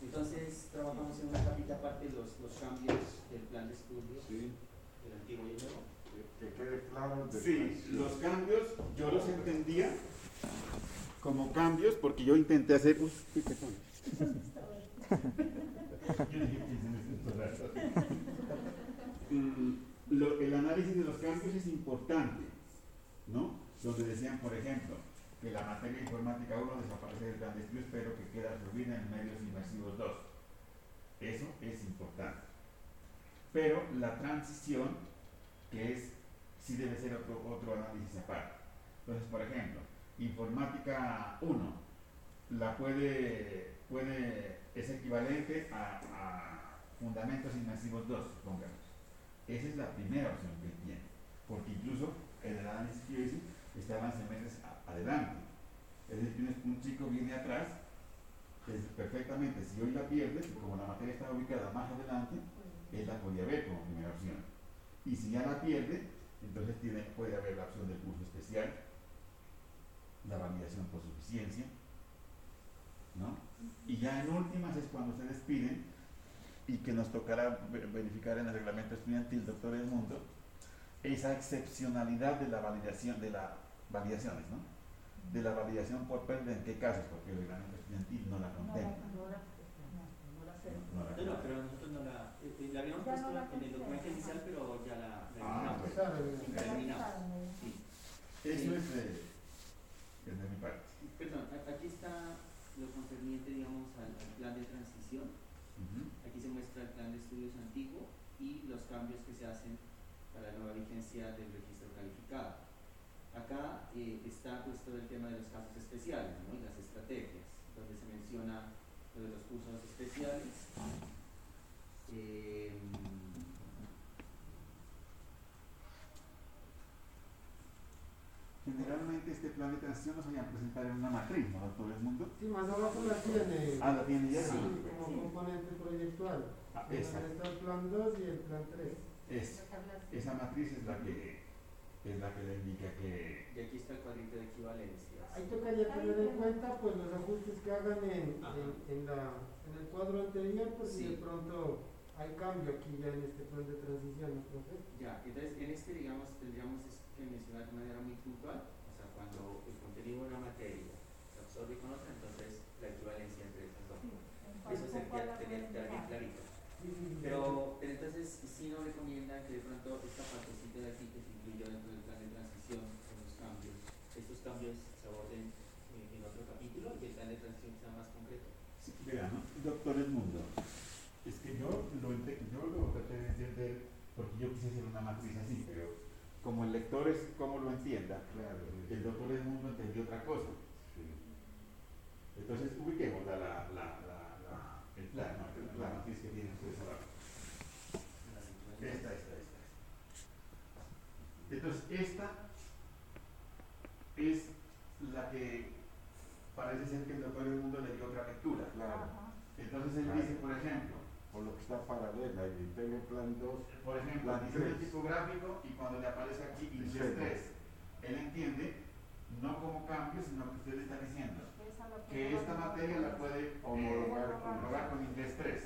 Entonces, trabajamos en una capita aparte los, los cambios del plan de estudio, Sí, del antiguo y el nuevo. que, que quede claro de Sí, los cambios yo los entendía como cambios porque yo intenté hacer... Mm, el análisis de los cambios es importante, ¿no? Donde decían, por ejemplo, que la materia informática 1 desaparece del plan de estudios, pero que queda absorbida en medios inmersivos 2. Eso es importante. Pero la transición, que es, sí debe ser otro, otro análisis aparte. Entonces, por ejemplo, informática 1, la puede, puede, es equivalente a, a fundamentos inmersivos 2, supongamos. Esa es la primera opción que tiene, porque incluso el análisis que yo hice estaban semestres adelante. Es decir, un chico viene atrás, perfectamente, si hoy la pierde, como la materia está ubicada más adelante, él la podía ver como primera opción. Y si ya la pierde, entonces tiene, puede haber la opción del curso especial, la validación por suficiencia, ¿no? Y ya en últimas es cuando se despiden y que nos tocará ve- verificar en el reglamento estudiantil, doctor Edmundo, esa excepcionalidad de la validación, de las validaciones, ¿no? De la validación por pérdida, ¿en qué casos? Porque el reglamento estudiantil no la contempla. No la, no la sé. No la No, no, pero nosotros no la, eh, eh, la habíamos Ya puesto no la en el documento inicial, pero ya la, la Ah, eliminamos. pues. La eliminamos. Sí. Eso es de, es de mi parte. Perdón, a- aquí está lo concerniente, digamos, al, plan de transición. Aquí se muestra el plan de estudios antiguo y los cambios que se hacen para la nueva vigencia del registro calificado. Acá eh, está puesto el tema de los casos especiales ¿no? y las estrategias, donde se menciona lo de los cursos especiales. Eh, Generalmente este plan de transición nos vayan a presentar en una matriz, ¿no, doctor Edmundo? Sí, más abajo la tiene. Ah, la tiene ya. Sí, Ah, como componente proyectual. Ah, esa, Está el plan 2 y el plan 3. es, esa matriz es la que, es la que le indica que Y aquí está el cuadrito de equivalencias. Ahí tocaría tener en cuenta pues los ajustes que hagan en, en, en la, en el cuadro anterior, pues si Sí. de pronto hay cambio aquí ya en este plan de transición, ¿no, profe? Ya, entonces en este, digamos, tendríamos es- que mencionar de manera muy puntual, o sea, cuando el contenido de una materia se absorbe con otra, entonces la equivalencia entre esas dos. Eso sería, tenía que bien clarito. Pero, pero entonces sí nos recomienda que de pronto esta partecita de aquí que se incluyó dentro del plan de transición con los cambios, estos cambios se aborden eh, en otro capítulo y el plan de transición sea más concreto. Sí, doctor Edmundo, es que yo lo, yo lo traté de entender porque yo quise hacer una matriz así, pero como el lector es como lo entienda, Claro. el doctor Edmundo entendió otra cosa. Sí. Entonces ubiquemos la, la, la, la, la- el plan, ¿no? la matriz que tienen ustedes. Esta, esta, esta. Entonces, esta es la que parece ser que el doctor Edmundo le dio otra lectura. Claro. Entonces él dice, por ejemplo, Por lo que está paralela y tengo plan 2. por ejemplo, La diseño tres. tipográfico y cuando le aparece aquí inglés Dice, 3, él entiende no como cambio, sino que usted le está diciendo que esta materia la puede eh, Homologar con- homologar con inglés 3.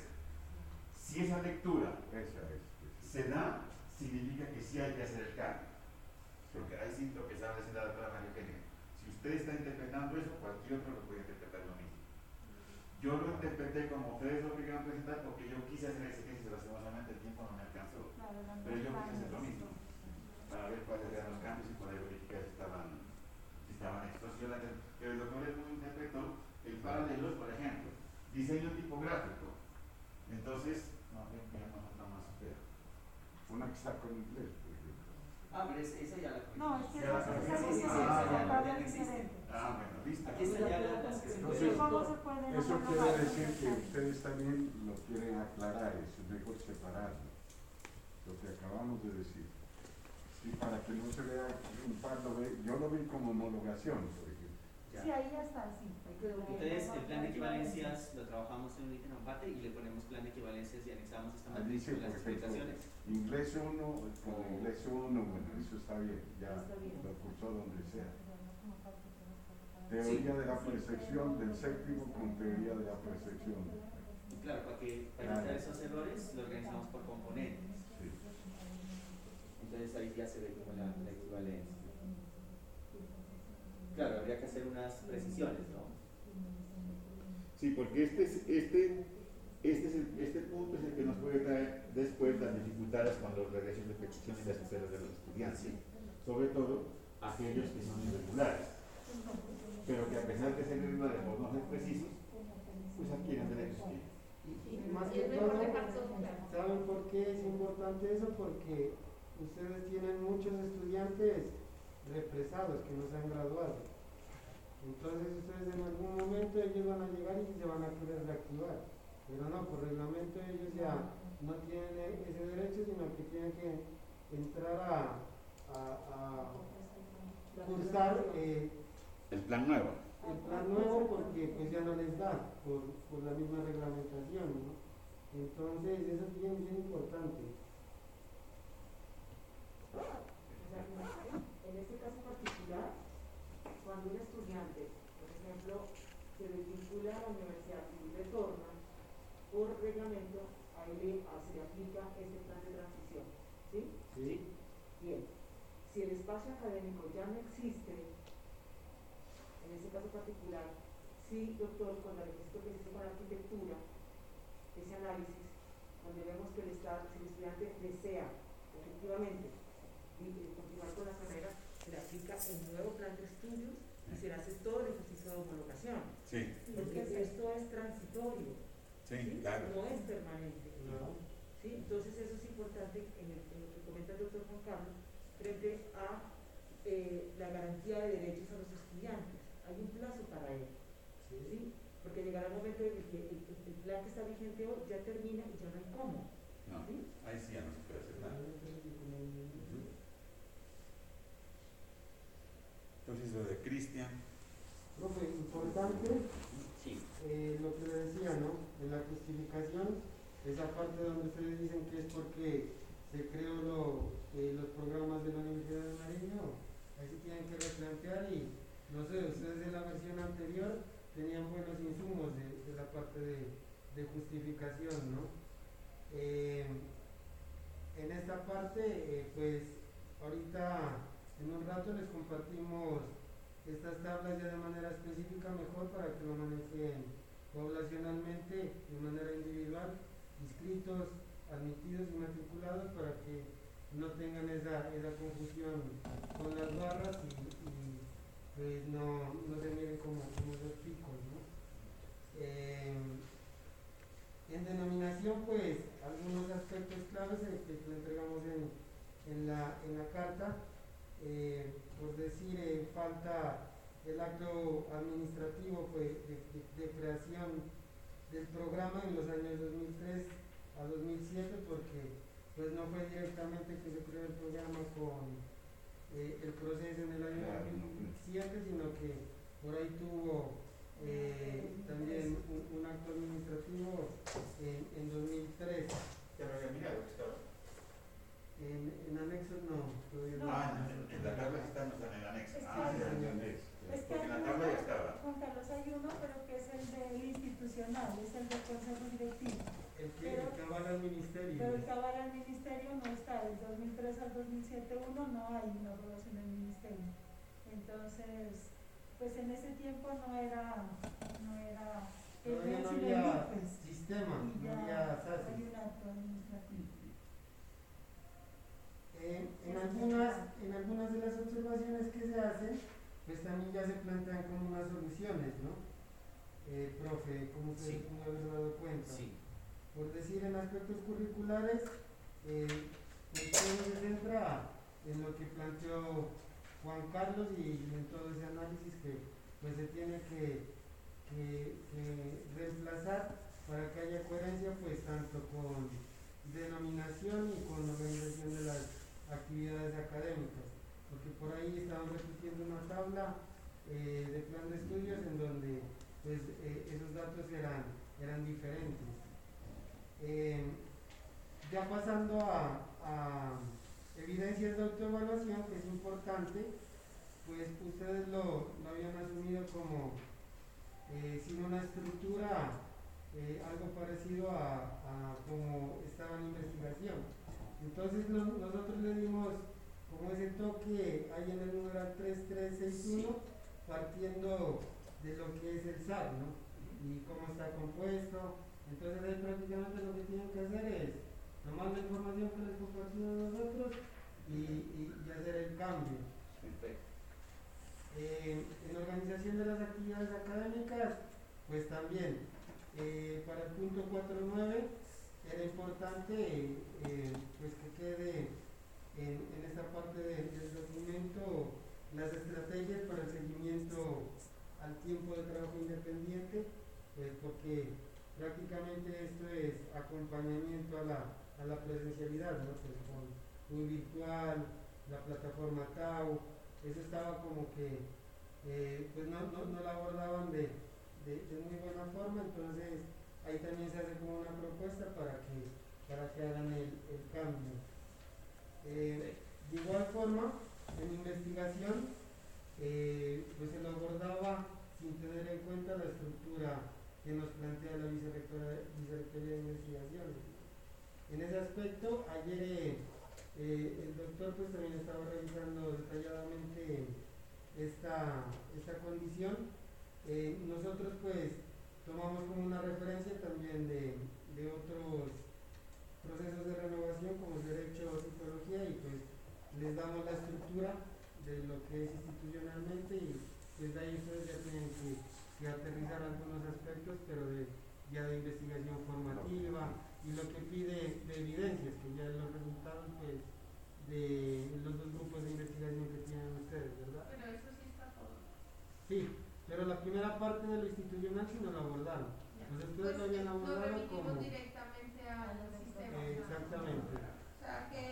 Si esa lectura Esa es. se da, significa que sí hay que hacer el cambio. Porque ahí sí lo que sabe es la doctora María. Si usted está interpretando eso, cualquier otro lo puede interpretar lo mismo. Yo lo interpreté como ustedes lo querían presentar porque yo quise hacer exegesis, lastimosamente el tiempo no me alcanzó. Pero yo quise hacer lo mismo, para ver cuáles eran los cambios y poder verificar si estaban, si estaban estos. Yo la- Pero el doctor Edmundo interpretó el paralelos, por ejemplo, diseño tipográfico. Entonces, no, veamos otra más, espera. Una que está con inglés, por ejemplo. Ah, pero es- esa ya la No, es que Ya la esa corregí. esa Sí, sí, sí, es ya no- ya no diferente. Ah, bueno, listo. Aquí están ya las las que se Entonces, Pero ¿cómo se pueden Eso quiere decir que ustedes también lo quieren aclarar, es mejor separarlo. Lo que acabamos de decir. Sí, para que no se vea un par, yo lo vi como homologación, por ejemplo. Ya. Sí, ahí ya está, sí. Entonces, el plan de equivalencias lo trabajamos en un ítem aparte y le ponemos plan de equivalencias y anexamos esta Ahí matriz con las explicaciones. Inglés 1, con inglés 1, bueno, eso está bien, ya Está bien. lo cursó donde sea. Teoría de la percepción del séptimo con teoría de la percepción. Y claro, para que para Claro. evitar esos errores lo organizamos por componentes. Sí. Entonces ahí ya se ve como la, la equivalencia. Claro, habría que hacer unas precisiones, ¿no? Sí, porque este, es, este, este, es el, este punto es el que nos puede traer después las dificultades con los regresos de petición y las esferas de los estudiantes, sobre todo aquellos que son irregulares, pero que a pesar de ser irregulares por no ser precisos, pues adquieren derechos que Y más Y que todo. ¿saben por qué es importante eso? Porque ustedes tienen muchos estudiantes represados que no se han graduado. Entonces ustedes en algún momento ellos van a llegar y se van a querer reactivar. Pero no, por reglamento ellos ya no tienen e- ese derecho, sino que tienen que entrar a, a, a cursar eh, el plan nuevo. el plan nuevo porque pues ya no les da por, por la misma reglamentación, ¿no? Entonces eso es bien, bien importante. En este caso particular, cuando un estudiante, por ejemplo, se desvincula a la universidad y retorna, por reglamento, a él se le aplica este plan de transición. ¿Sí? ¿sí? Bien. Si el espacio académico ya no existe, particular, sí, doctor, cuando el requisito que se hizo para arquitectura, ese análisis, donde vemos que el, esta- si el estudiante desea efectivamente y- y continuar con la carrera, se le aplica el nuevo plan de estudios y se le hace todo el ejercicio de homologación. Sí, Porque esto es transitorio, ¿sí? no es permanente. No. ¿sí? Entonces eso es importante en, el- en lo que comenta el doctor Juan Carlos frente a eh, la garantía de derechos a los estudiantes. Hay un plazo para ello, ¿sí? Porque llegará el momento en el que el, plan que está vigente hoy ya termina y ya no hay cómo, no, ¿sí? ahí sí ya no se puede hacer nada. Entonces lo de Cristian, Profe, importante Sí. eh, lo que le decía, ¿no? En la justificación, esa parte donde ustedes dicen que es porque se creó lo, eh, los programas de la Universidad de Nariño, ahí se tienen que replantear y no sé, ustedes en la versión anterior tenían buenos insumos de, de la parte de, de justificación, ¿no? Eh, en esta parte, eh, pues ahorita en un rato les compartimos estas tablas ya de manera específica mejor para que lo manejen poblacionalmente de manera individual, inscritos, admitidos y matriculados para que no tengan esa, esa confusión con las barras y, pues no, no se miren como, como los picos, ¿no? Eh, en denominación, pues, algunos aspectos claves que le entregamos en, en, la, en la carta, eh, por decir, eh, falta el acto administrativo pues, de, de, de, creación del programa en los años 2003 a 2007, porque pues no fue directamente que se creó el programa con eh, el proceso en el año 2007, sino que por ahí tuvo eh, también un, un, acto administrativo en, en 2003. ¿Ya lo había mirado? En, en anexo no. Ah, en, en la tabla está no está en el anexo. Es que ah. Es que en la tabla ya estaba. Juan Carlos, hay uno, pero que es el del institucional, es el del consejo directivo. El que, el que avala al ministerio. Pero el avala al ministerio no está, del 2003 al 2007 uno no hay una aprobación del ministerio. Entonces, pues en ese tiempo no era, no era el no régimen había López. sistema, Y no ya había SASE. hay un acto administrativo. Eh, en, algunas, en algunas de las observaciones que se hacen, pues también ya se plantean como unas soluciones, ¿no? Eh, profe, Sí. se haber dado cuenta. Sí, Por decir, en aspectos curriculares, eh, se centra en lo que planteó Juan Carlos y en todo ese análisis que pues se tiene que, que, que reemplazar para que haya coherencia pues tanto con denominación y con organización de las actividades académicas, porque por ahí estaban repitiendo una tabla eh, de plan de estudios en donde pues, eh, esos datos eran, eran diferentes. Eh, ya pasando a, a evidencias de autoevaluación, que es importante, pues ustedes lo, lo habían asumido como eh, sin una estructura eh, algo parecido a, a como estaba en investigación. Entonces no- nosotros le dimos como ese toque ahí en el numeral 3361, partiendo de lo que es el SAT, ¿no? Y cómo está compuesto. Entonces ahí prácticamente lo que tienen que hacer es tomar la información que les compartimos nosotros y, y- y hacer el cambio. perfecto. Eh, en organización de las actividades académicas, pues también, eh, para el punto 4.9 era importante eh, pues que quede en, en esta parte de- del documento las estrategias para el seguimiento al tiempo de trabajo independiente, pues porque prácticamente esto es acompañamiento a la, a la presencialidad, ¿no? Pues con muy virtual, la plataforma TAU, eso estaba como que eh, pues no, no, no la abordaban de, de, de muy buena forma, entonces ahí también se hace como una propuesta para que, para que hagan el, el cambio. Eh, de igual forma, en investigación, eh, pues se lo abordaba sin tener en cuenta la estructura que nos plantea la vicerrectora- vicerrectoría de investigaciones. En ese aspecto, ayer eh, eh, el doctor pues también estaba revisando detalladamente esta, esta condición. Eh, nosotros pues tomamos como una referencia también de, de otros procesos de renovación como es derecho o psicología y pues les damos la estructura de lo que es institucionalmente y pues de ahí ustedes ya tienen que, que aterrizar algunos aspectos pero de, ya de investigación formativa y lo que pide de evidencias que ya los resultados pues de los dos grupos de investigación que tienen ustedes, ¿verdad? Pero eso sí está todo. Sí, pero la primera parte de lo institucional sí no lo abordaron. Ya. Pues ustedes lo Pues, habían nos abordado remitimos como... directamente al sistema. Eh, exactamente. O sea que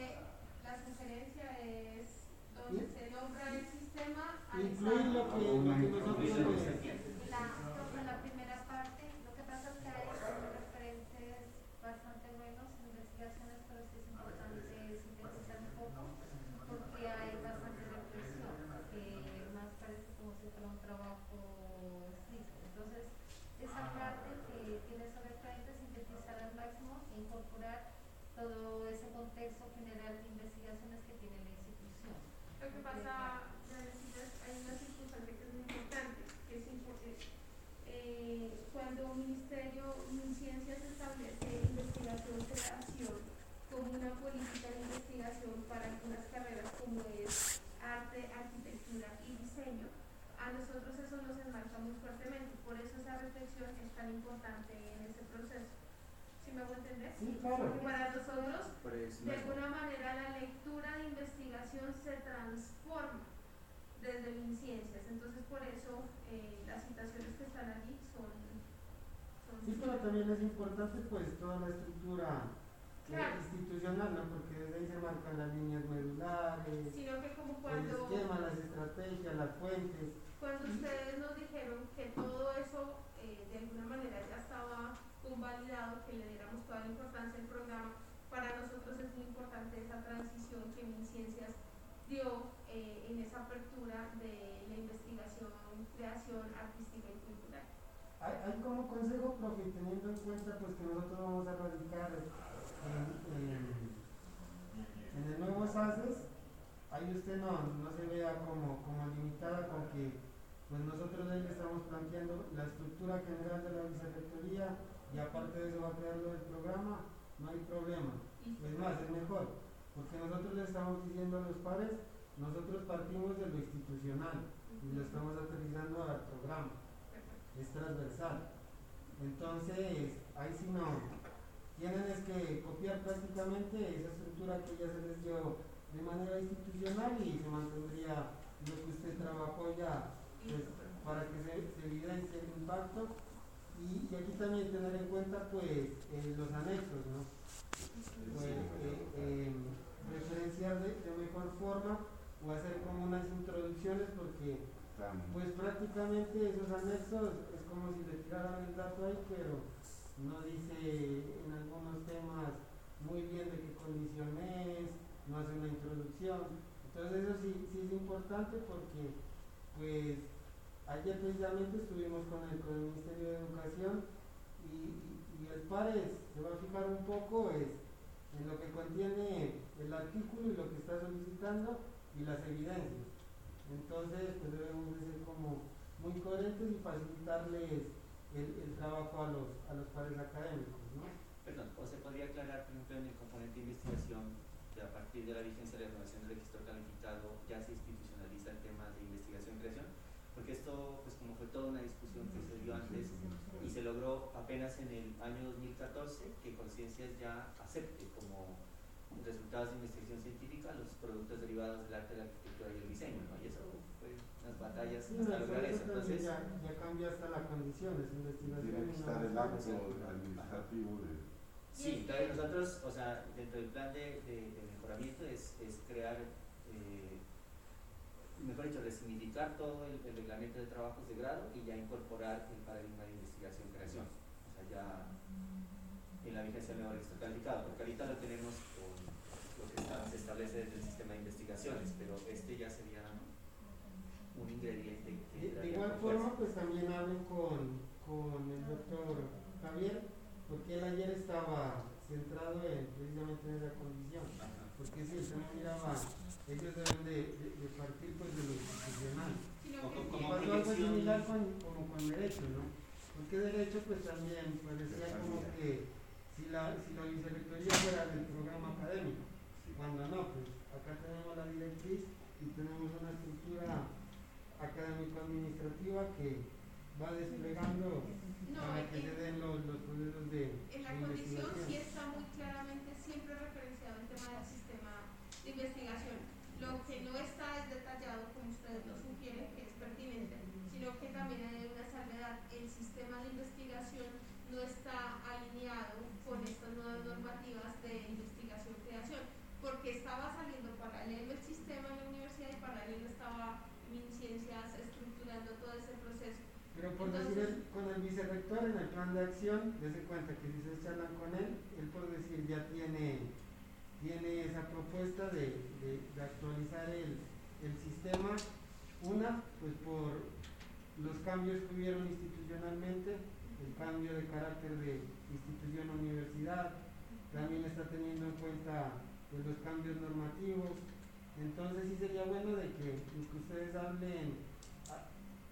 la sugerencia es donde Y- se nombra el sistema Incluir lo que, lo que nosotros... La, profe, la primera parte, lo que pasa es que hay unos referentes bastante buenos, investigaciones, pero sí es importante pasa, hay una circunstancia que es muy importante, que es importante. Eh, cuando un ministerio, ciencias establece investigación, creación, como una política de investigación para algunas carreras como es arte, arquitectura y diseño, a nosotros eso nos enmarca muy fuertemente, por eso esa reflexión es tan importante en ese proceso. ¿Sí me hago entender? Sí, claro. Porque para nosotros, de alguna manera, la lectura de investigación se transforma desde ciencias. Entonces, por eso eh, las citaciones que están allí son, son. Sí, pero también es importante, pues, toda la estructura eh, institucional, ¿no? Porque desde ahí se marcan las líneas medulares, Sino que como cuando, el esquema, las estrategias, las fuentes. Cuando ustedes nos dijeron que todo eso eh, de alguna manera ya estaba convalidado, que le diéramos toda la importancia al programa, para nosotros es muy importante esa transición que MinCiencias dio eh, en esa apertura de la investigación, creación artística y cultural. Hay, hay como consejo, profe, teniendo en cuenta pues que nosotros vamos a radicar en, en, el nuevo SACES, ahí usted no, no se vea como, como limitada con que pues nosotros ahí le estamos planteando la estructura general de la vicerrectoría y aparte de eso va a quedar lo del programa, no hay problema. Es más, es mejor, porque nosotros le estamos diciendo a los pares, nosotros partimos de lo institucional y lo estamos aterrizando al programa. Es transversal. Entonces, ahí sí no, tienen es que copiar prácticamente esa estructura que ya se les dio de manera institucional y se mantendría lo que usted trabajó ya para que se, evidencie el impacto. Y, aquí también tener en cuenta pues eh, los anexos, ¿no? Pues, eh, eh, referenciar de, mejor forma o hacer como unas introducciones porque pues prácticamente esos anexos es como si le tiraran el dato ahí pero no dice en algunos temas muy bien de qué condición es, no hace una introducción entonces eso sí, sí es importante porque pues Ayer precisamente estuvimos con el, con el Ministerio de Educación y, y, el PARES se va a fijar un poco es, en lo que contiene el artículo y lo que está solicitando y las evidencias. Entonces, pues debemos de ser como muy coherentes y facilitarles el, el trabajo a los, a los pares académicos. ¿no? Perdón, o se podría aclarar, por ejemplo, en el componente de investigación, que a partir de la vigencia de la renovación del registro calificado ya se institucionaliza el tema de investigación-creación porque esto, pues como fue toda una discusión que se dio antes y se logró apenas en el año 2014 que Conciencias ya acepte como resultados de investigación científica los productos derivados del arte, la arquitectura y el diseño, ¿no? Y eso fue unas batallas hasta lograr eso. Entonces, ya, ya, cambia hasta la condición, es investigación. Tiene que estar el acto administrativo de... Sí, entonces nosotros, o sea, dentro del plan de, de, de mejoramiento es, es crear mejor dicho, resignificar todo el, reglamento de trabajos de grado y ya incorporar el paradigma de investigación-creación. O sea, ya en la vigencia nuevo registro calificado, porque ahorita lo tenemos con lo que se establece desde el sistema de investigaciones, pero este ya sería un ingrediente que... De, igual forma, pues también hablo con, con el doctor Javier, porque él ayer estaba centrado en, precisamente en esa condición, porque si usted no miraba ellos deben de, de, partir pues de lo institucional. Como pasó algo similar con, como con derecho, ¿no? Porque derecho pues también parecía como que si la, si la vicerrectoría fuera del programa académico, cuando no, pues acá tenemos la directriz y tenemos una estructura académico-administrativa que va desplegando para que se den los, los procesos de En la condición sí está muy claramente siempre referenciado el tema del sistema de investigación lo que no está es detallado, como ustedes lo sugieren, que es pertinente, sino que también hay una salvedad. El sistema de investigación no está alineado con estas nuevas normativas de investigación-creación, porque estaba saliendo paralelo el sistema en la universidad y paralelo estaba MinCiencias estructurando todo ese proceso. Pero por decir, con el vicerrector en el plan de acción, desde cuenta que si se charlan con él, él por decir ya tiene tiene esa propuesta de, actualizar el, sistema. Una, pues por los cambios que hubieron institucionalmente, el cambio de carácter de institución a universidad, también está teniendo en cuenta pues, los cambios normativos, Entonces sí sería bueno de que, que ustedes hablen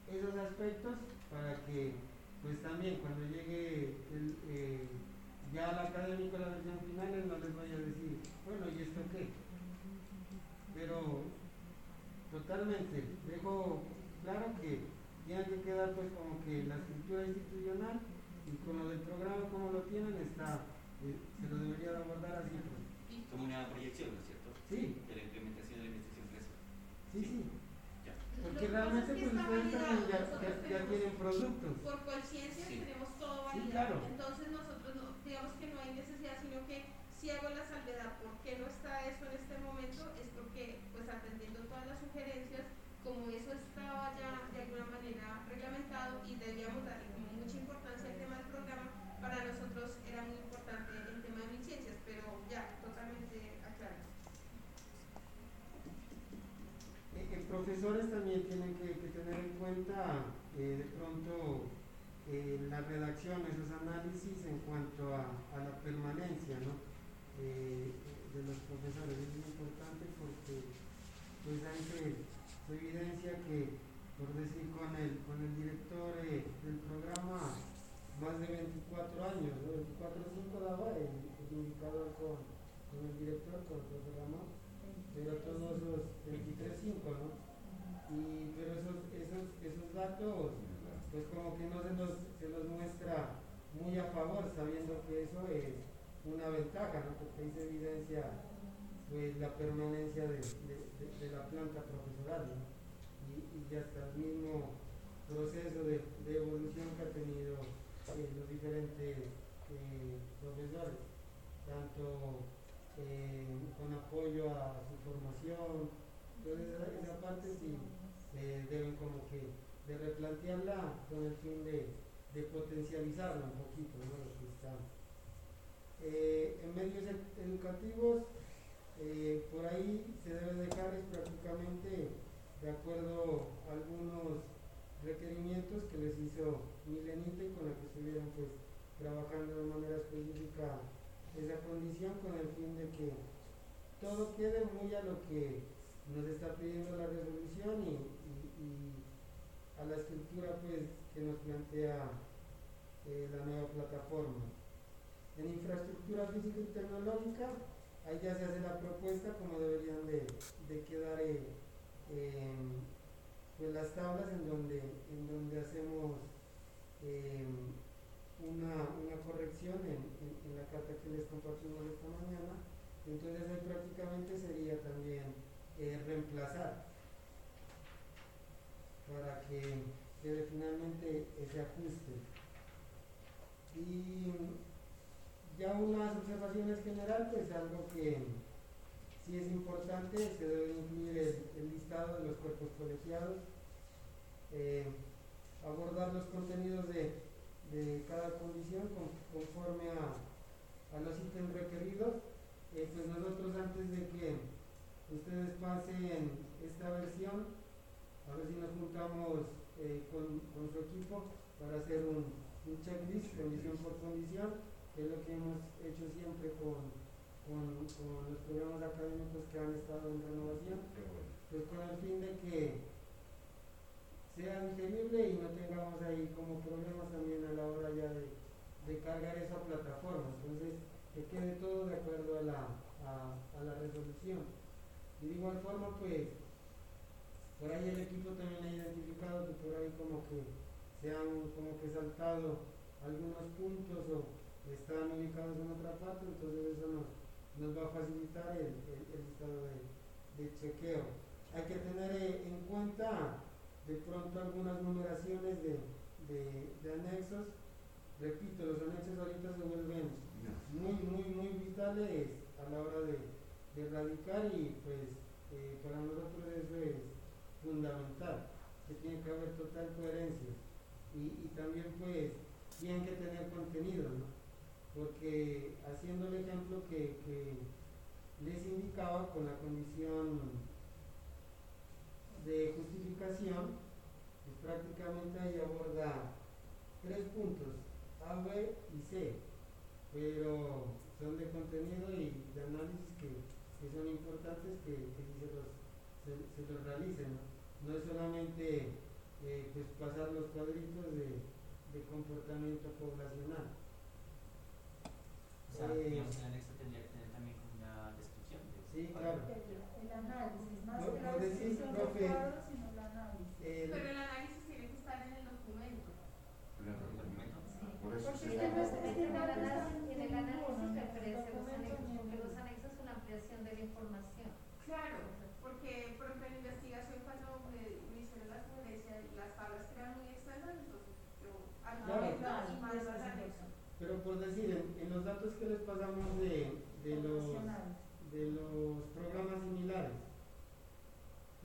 esos aspectos para que pues también cuando llegue el, eh, ya al académico la versión final no les vaya a decir, bueno, ¿y esto qué? Pero totalmente, dejo claro que tiene que quedar pues como que la estructura institucional y con lo del programa como lo tienen está, eh, se lo debería de abordar así. Pues. Como una proyección, ¿no es cierto? Sí. De la implementación de la investigación clásica. Sí, sí. Ya. Porque realmente pues ustedes también validado, ya, ya, ya tenemos- tienen productos. Por conciencia Sí. tenemos todo Sí, validado. claro. Entonces nosotros no, digamos que no hay necesidad, sino que si hago la salvedad, ¿por qué no está eso en este momento? Es porque, pues atendiendo todas las sugerencias, como eso estaba ya de alguna manera reglamentado y debíamos darle como mucha importancia al tema del programa, para nosotros era muy importante el tema de ciencias, pero ya, totalmente aclarado. Eh, eh, profesores también tienen que, que tener en cuenta eh, de pronto eh, la redacción, esos análisis en cuanto a, a la permanencia ¿no? Eh, de los profesores. Es muy importante porque pues ahí se, se evidencia que, por decir, con el, con el director eh, del programa, más de 24 años, ¿no? 24 o 5 daba el, el indicador con, con el director, con el Ramón pero todos los 23.5, ¿no? Y, pero esos, esos, esos datos, pues como que no se los, se los muestra muy a favor, sabiendo que eso es una ventaja, ¿no? Porque ahí se evidencia pues, la permanencia de, de, la planta profesoral, ¿no? Y, y hasta el mismo proceso de, evolución que ha tenido eh, los diferentes eh, profesores, tanto eh, con apoyo a su formación. Entonces esa, parte sí deben como que de replantearla con el fin de, potencializarla un poquito, ¿no? Lo que. Eh, en medios ed- educativos, eh, por ahí se debe dejar es prácticamente de acuerdo a algunos requerimientos que les hizo Milenita y con la que estuvieron pues trabajando de manera específica esa condición con el fin de que todo quede muy a lo que nos está pidiendo la resolución y, y- y a la estructura pues que nos plantea eh, la nueva plataforma. En infraestructura física y tecnológica, ahí ya se hace la propuesta como deberían de, quedar eh, pues las tablas en donde, en donde hacemos em, una, una corrección en, la carta que les compartimos esta mañana. Entonces ahí prácticamente sería también eh, reemplazar para que quede finalmente ese ajuste. Ya unas observaciones generales, pues algo que sí es importante, se debe incluir el, el listado de los cuerpos colegiados, eh, abordar los contenidos de, de cada condición con- conforme a, a los ítems requeridos. Eh, pues nosotros antes de que ustedes pasen esta versión, a ver si nos juntamos eh, con, con su equipo para hacer un, un checklist condición por condición, que es lo que hemos hecho siempre con, con, con los programas académicos que han estado en renovación pues con el fin de que sea digerible y no tengamos ahí como problemas también a la hora ya de, de cargar esa plataforma. Entonces, que quede todo de acuerdo a la, a, a la resolución. Y de igual forma, pues, por ahí el equipo también ha identificado que por ahí como que se han como que saltado algunos puntos o están ubicados en otra parte, entonces eso nos, nos va a facilitar el, el, el estado de, de chequeo. Hay que tener eh, en cuenta de pronto algunas numeraciones de, de, de anexos. Repito, los anexos ahorita se vuelven muy, muy, muy vitales a la hora de, de radicar y pues eh, para nosotros eso es fundamental, que tiene que haber total coherencia y, y también pues tienen que tener contenido, ¿no? Porque haciendo el ejemplo que, les indicaba con la condición de justificación, pues prácticamente ahí aborda tres puntos, A, B y C, pero son de contenido y de análisis que que son importantes que, que se los, se, los realicen. ¿no? No es solamente eh, pues pasar los cuadritos de, de comportamiento poblacional. O sea, Eh, el anexo tendría que tener también como una descripción de Sí, claro. El, el análisis, más No, que la descripción del cuadro, sino el análisis. El- Pero el análisis tiene que estar en el documento. el documento. Por eso Porque se es que no es- llama- es que en el análisis, en el referencia a los documento, anexos, porque en- los anexos son la ampliación de la información. Claro, porque por ejemplo en investigación cuando me, me hicieron la sugerencia y las tablas que eran muy extensas, entonces yo Claro. argumento y mando al anexo. Pero por decir, en, los datos que les pasamos de, de los de los programas similares.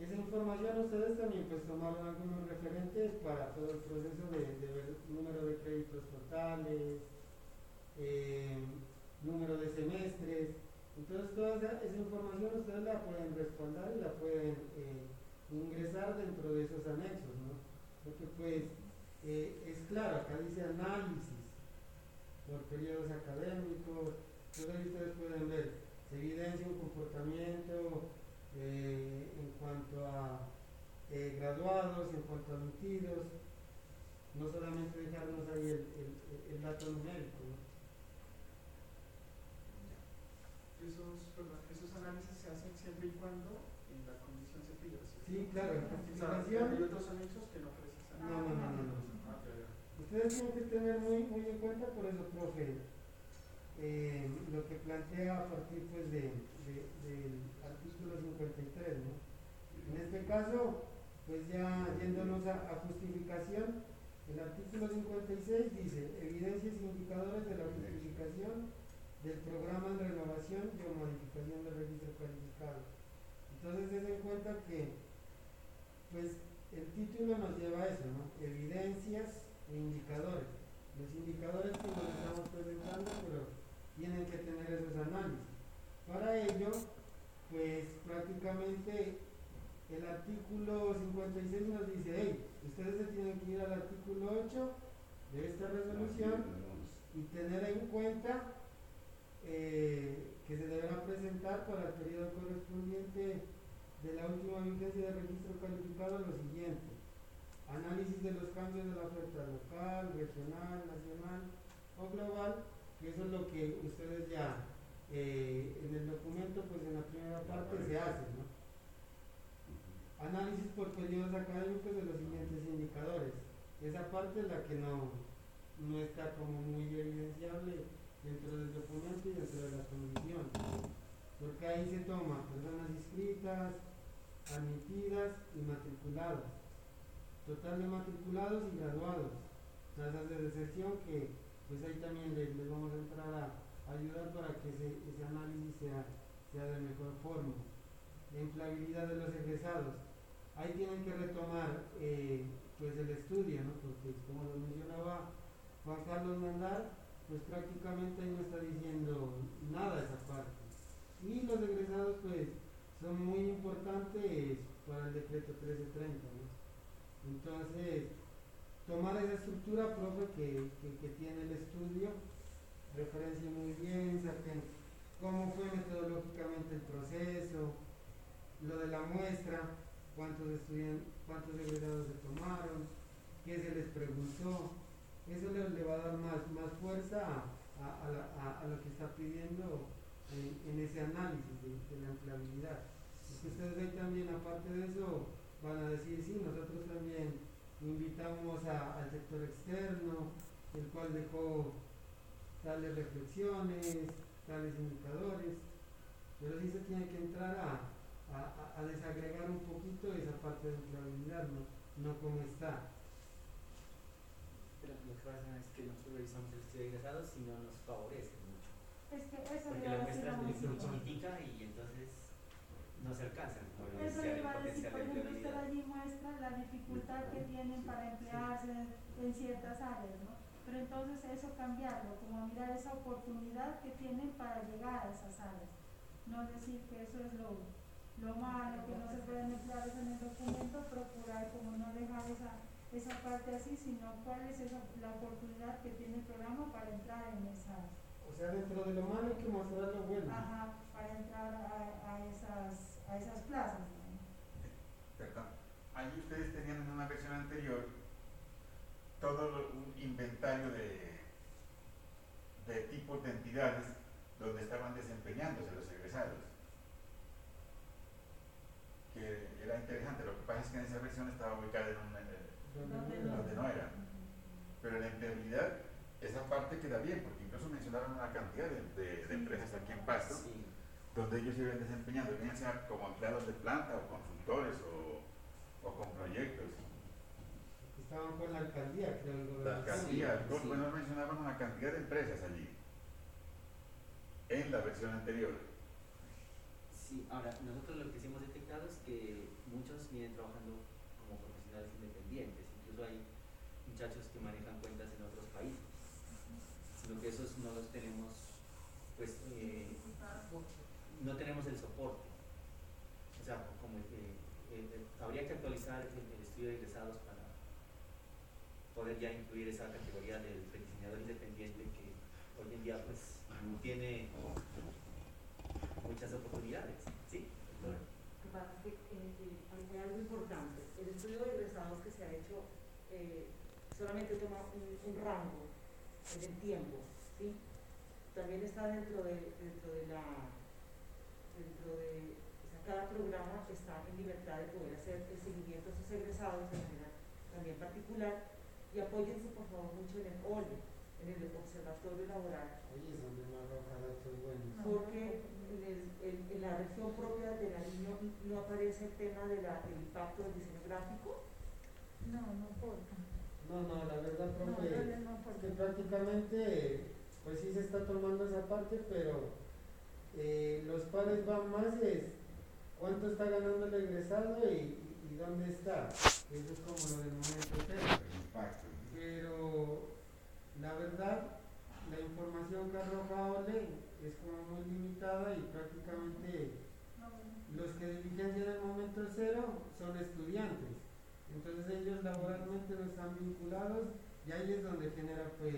Esa información ustedes también pues tomaron algunos referentes para todo el proceso de, de ver número de créditos totales, eh, número de semestres. Entonces toda esa, esa información ustedes la pueden respaldar y la pueden eh, ingresar dentro de esos anexos, ¿no? Porque pues eh, es claro, acá dice análisis por periodos académicos, entonces ustedes pueden ver se evidencia un comportamiento eh, en cuanto a eh, graduados, en cuanto a admitidos, no solamente dejarnos ahí el, el- el dato numérico. ¿no? Esos, perdón, esos análisis se hacen siempre y cuando en la condición se. Sí, claro, en O sea, hay otros anexos que no precisan. No, no, no, no, no. Ustedes tienen que tener muy, en cuenta, por eso, profe, eh, lo que plantea a partir pues, de, de- del artículo 53, ¿no? En este caso, pues ya yéndonos a, justificación, el artículo 56 dice evidencias e indicadores de la justificación del programa de renovación y o modificación del registro calificado. Entonces, ten en cuenta que, pues, el título nos lleva a eso, ¿no? Evidencias e indicadores. Los indicadores que nos estamos presentando, pero tienen que tener esos análisis. Para ello, pues prácticamente el artículo 56 nos dice, hey, ustedes se tienen que ir al artículo 8 de esta resolución y tener en cuenta eh, que se deberá presentar para el periodo correspondiente de la última vigencia de registro calificado lo siguiente. Análisis de los cambios de la oferta local, regional, nacional o global, que eso es lo que ustedes ya eh, en el documento, pues en la primera parte se hace, ¿no? Análisis por periodos académicos de los siguientes indicadores. Esa parte es la que no, no está como muy evidenciable dentro del documento y dentro de las condiciones. Porque ahí se toma personas inscritas, admitidas y matriculados. Total de matriculados y graduados. Tasas de deserción que pues ahí también les, vamos a entrar a, ayudar para que ese, análisis sea, sea de mejor forma. La empleabilidad de los egresados. Ahí tienen que retomar eh, pues el estudio, ¿no? porque como lo mencionaba Juan Carlos Mandar, pues prácticamente ahí no está diciendo nada esa parte. Y los egresados pues son muy importantes para el decreto 1330. ¿no? Entonces, tomar esa estructura, profe, que, que, tiene el estudio, referencia muy bien, cómo fue metodológicamente el proceso, lo de la muestra, cuántos estudiantes, cuántos egresados se tomaron, qué se les preguntó, eso le, le va a dar más, más fuerza a, a- a lo que está pidiendo en, ese análisis de, la empleabilidad. Ustedes ven también, aparte de eso, van a decir, sí, nosotros también invitamos a- al sector externo, el cual dejó tales reflexiones, tales indicadores, pero sí se tiene que entrar a, a- a- desagregar un poquito esa parte de empleabilidad, no, no como está. Pero lo que pasa es que nosotros revisamos el estudio de egresados y no nos favorece mucho. Es que eso Porque la muestra es muy, chiquitica y entonces no se alcanzan Eso le iba a decir, por de ejemplo, usted allí muestra la dificultad que tienen para emplearse en, en ciertas áreas, ¿no? Pero entonces eso cambiarlo, como mirar esa oportunidad que tienen para llegar a esas áreas. No decir que eso es lo, lo malo, que no se pueden emplear eso en el documento, procurar como no dejar esa, esa parte así, sino cuál es esa, la oportunidad que tiene el programa para entrar en esas O sea, dentro de lo malo hay que mostrar lo bueno. Ajá, para entrar a, a a esas plazas. ¿no? Perdón. Allí ustedes tenían en una versión anterior todo lo- un inventario de, de tipos de entidades donde estaban desempeñándose los egresados. Que era interesante, lo que pasa es que en esa versión estaba ubicada en un, eh, ¿Dónde donde no era. Pero en la integridad, esa parte queda bien, porque incluso mencionaron una cantidad de, de- de empresas aquí en Pasto Sí. Donde ellos se iban desempeñando, bien sea como empleados de planta o consultores o, o con proyectos. Estaban con la alcaldía, creo, La gobernador. alcaldía, Sí, sí. bueno, mencionaban una cantidad de empresas allí, en la versión anterior. Sí, ahora, nosotros lo que sí hemos detectado es que muchos vienen trabajando como profesionales independientes, incluso hay muchachos que manejan cuentas en otros países, sino que esos no los tenemos, no tenemos el soporte. O sea, como eh, eh, habría que actualizar el, el estudio de egresados para poder ya incluir esa categoría del diseñador independiente que hoy en día pues tiene muchas oportunidades, ¿sí? Lo que pasa es que eh, eh, hay algo importante. El estudio de egresados que se ha hecho eh, solamente toma un, un rango en el tiempo, ¿sí? También está dentro de, dentro de la, dentro de, o sea, cada programa está en libertad de poder hacer el seguimiento a sus egresados de manera también particular y apóyense por favor mucho en el OLE, en el Observatorio Laboral, Ahí es donde no arroja datos buenos. porque en, el- en- en la región propia de Nariño no aparece el tema de la- del impacto del diseño gráfico. No, no importa. No, no, la verdad, profe, no, no que prácticamente, pues sí se está tomando esa parte, pero eh, los pares van más es cuánto está ganando el egresado y, y- dónde está. Eso es como lo del momento cero. Pero la verdad, la información que arroja OLE es como muy limitada y prácticamente los que diligencian el momento cero son estudiantes. Entonces ellos laboralmente no están vinculados y ahí es donde genera pues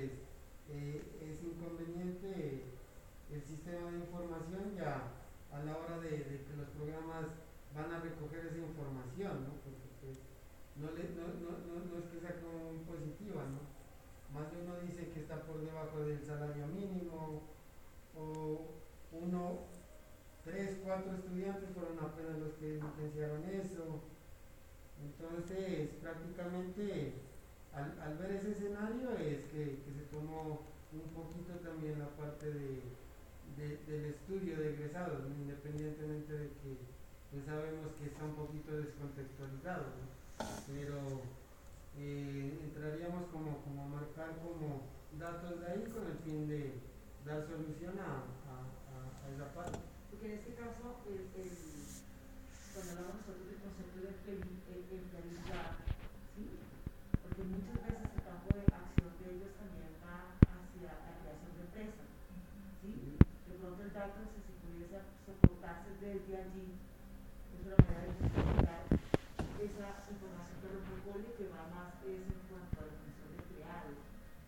eh, es inconveniente el sistema de información ya a la hora de, que los programas van a recoger esa información, ¿no? Porque pues no es que sea como muy positiva, ¿no? Más de uno dice que está por debajo del salario mínimo o uno, tres, cuatro estudiantes fueron apenas los que licenciaron eso. Entonces, prácticamente, al, al ver ese escenario es que, que se tomó un poquito también la parte de, de- del estudio de egresados, independientemente de que pues sabemos que está un poquito descontextualizado, pero eh, entraríamos como, como a marcar como datos de ahí con el fin de dar solución a, a- esa parte. Porque en este caso, cuando hablamos nosotros del concepto de empleabilidad, ¿sí? porque muchas veces el campo de acción de ellos también va hacia la creación de empresas. ¿sí? Dato, si se pudiese soportarse desde allí, es una manera de facilitar esa información que protocolo que va más es en cuanto a la función de empleados.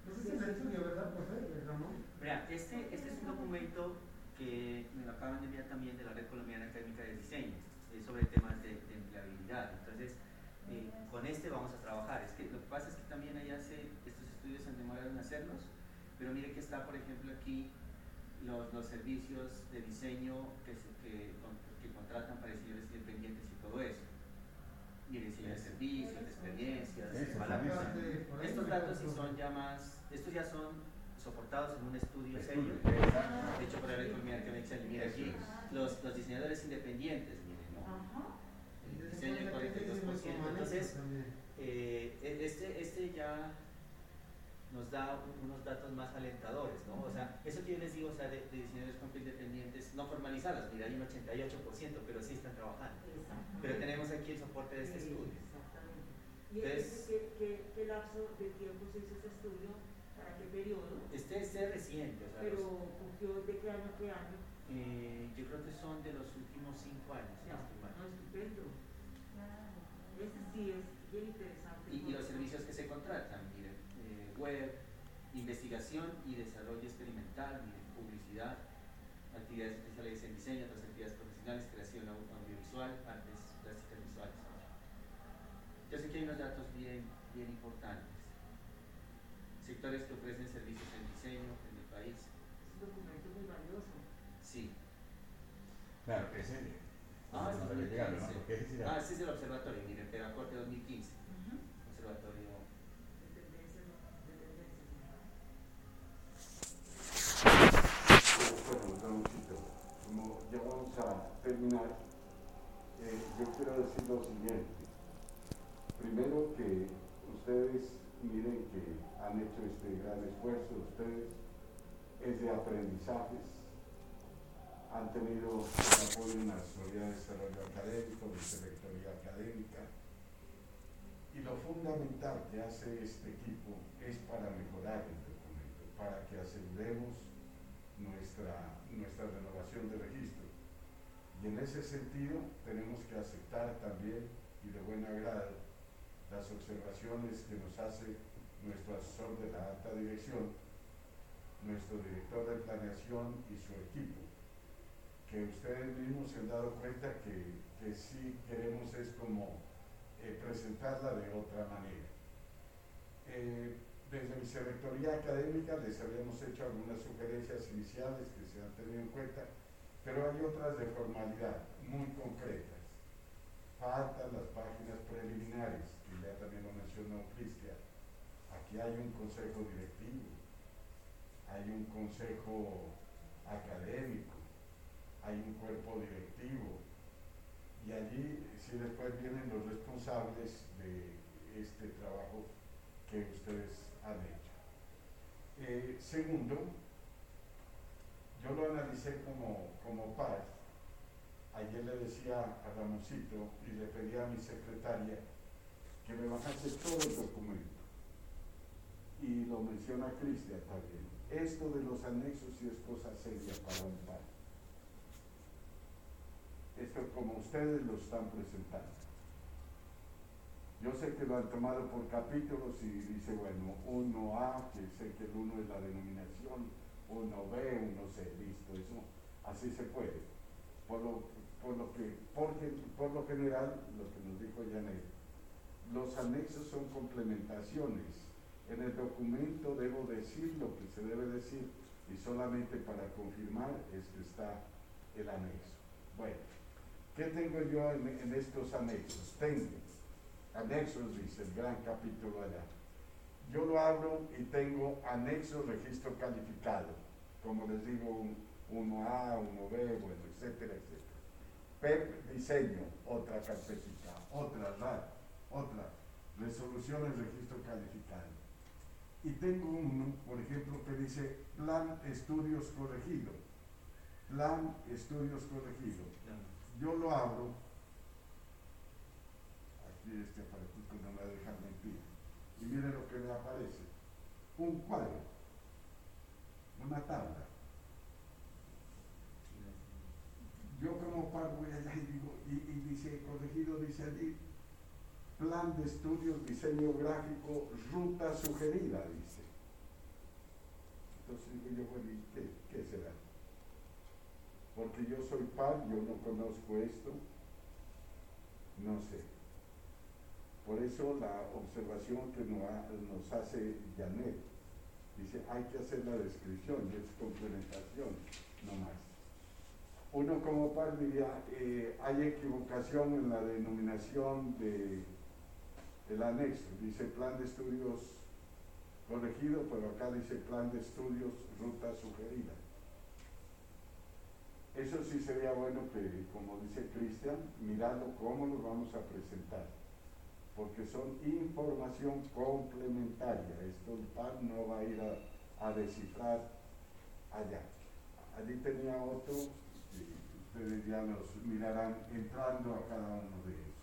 No Ese sé es el si- estudio, ¿verdad, profe? Ramón? Vea, este, este es un documento que me lo acaban de enviar también de la Red Colombiana Académica de Diseño, es sobre temas de, de empleabilidad. Entonces, eh, con este vamos a trabajar. Es que lo que pasa es que también allá se, estos estudios se han demorado en hacerlos, pero mire que está, por ejemplo, aquí los, los servicios de diseño que, se- que, con- que contratan para diseñadores independientes y todo eso. Mire, diseño de servicios, de experiencias, ahí Estos datos sí son ya más, estos ya son soportados en un estudio serio, exacto. hecho por la economía que me echa mira aquí, los, los diseñadores independientes, miren, ¿no? El diseño del 42%. Entonces, eh, e- este, este ya nos da un- unos datos más alentadores, ¿no? O sea, eso que yo les digo, o sea, de, de diseñadores con independientes, no formalizados, mira, hay un 88%, pero sí están trabajando. Pero tenemos aquí el soporte de este estudio. Exactamente. ¿Y Entonces- qué, qué, qué lapso de tiempo se hizo ese estudio? ¿Para qué periodo? Este, este es reciente, o sea, Pero los- de qué año a qué año. eh, yo creo que son de los últimos cinco años, no estupendo. Ese sí es bien interesante. Y, y los servicios que se contratan, web, investigación y desarrollo experimental, publicidad, actividades especiales en diseño, otras actividades profesionales, creación au- audiovisual, partes plásticas visuales. Yo sé que hay unos datos bien, bien importantes. Sectores que ofrecen servicios en diseño en el país. Es un documento muy valioso. Sí. Claro, ese Ah, es el ese Ah, este es el observatorio, miren, Peracorte 2015. Observatorio. De tendencias, de tendencias. Bueno, Ramoncito, como ya vamos a terminar, eh, yo quiero decir lo siguiente. Primero que ustedes miren que han hecho este gran esfuerzo, ustedes es de aprendizajes, han tenido el apoyo en la Sociedad de Desarrollo Académico, de Rectoría Académica, y lo fundamental que hace este equipo es para mejorar el documento, para que aseguremos nuestra, nuestra renovación de registro. Y en ese sentido tenemos que aceptar también y de buen agrado las observaciones que nos hace nuestro asesor de la alta dirección, nuestro director de planeación y su equipo, que ustedes mismos se han dado cuenta que, que sí queremos es como eh, presentarla de otra manera. Eh, desde mi secretaría académica les habíamos hecho algunas sugerencias iniciales que se han tenido en cuenta, pero hay otras de formalidad, muy concretas. Faltan las páginas preliminares, que ya también lo mencionó Cristian. Aquí hay un consejo directivo, hay un consejo académico, hay un cuerpo directivo, y allí sí después vienen los responsables de este trabajo que ustedes han hecho. Eh, segundo, yo lo analicé como, como par. Ayer le decía a Ramoncito y le pedí a mi secretaria que me bajase todo el documento. Y lo menciona Cristian también. Esto de los anexos sí es cosa seria para un par. Esto como ustedes lo están presentando. Yo sé que lo han tomado por capítulos y dice, bueno, 1A, que sé que el 1 es la denominación, 1B, 1C, listo, eso así se puede. Por lo, por lo que, porque, por lo general, lo que nos dijo Janet, los anexos son complementaciones. En el documento debo decir lo que se debe decir y solamente para confirmar es que está el anexo. Bueno, ¿qué tengo yo en estos anexos? Tengo anexos, dice el gran capítulo allá. Yo lo abro y tengo anexo registro calificado, como les digo, un, 1A, 1B, bueno, etcétera, etcétera. PEP, diseño, otra carpetita, otra RAD, otra, resoluciones registro calificado. Y tengo uno, por ejemplo, que dice plan estudios corregido. Plan estudios corregido. Yo lo abro aquí este aparatito no me va a dejar mentir. Y mire lo que me aparece. Un cuadro, una tabla. Yo como par voy allá y digo, y, y dice, corregido, dice allí, plan de estudios, diseño gráfico, ruta sugerida, dice. Entonces digo yo, bueno, ¿y qué, qué será? Porque yo soy par, yo no conozco esto, no sé. Por eso la observación que nos, ha- nos hace Janet, dice, hay que hacer la descripción, y es complementación, no más. Uno como par diría, eh, hay equivocación en la denominación de, del anexo, dice plan de estudios corregido, pero acá dice plan de estudios ruta sugerida. Eso sí sería bueno que, como dice Cristian, mirarlo cómo lo vamos a presentar porque son información complementaria. Esto el PAN no va a ir a, descifrar allá. Allí tenía otro, ustedes ya nos mirarán entrando a cada uno de ellos.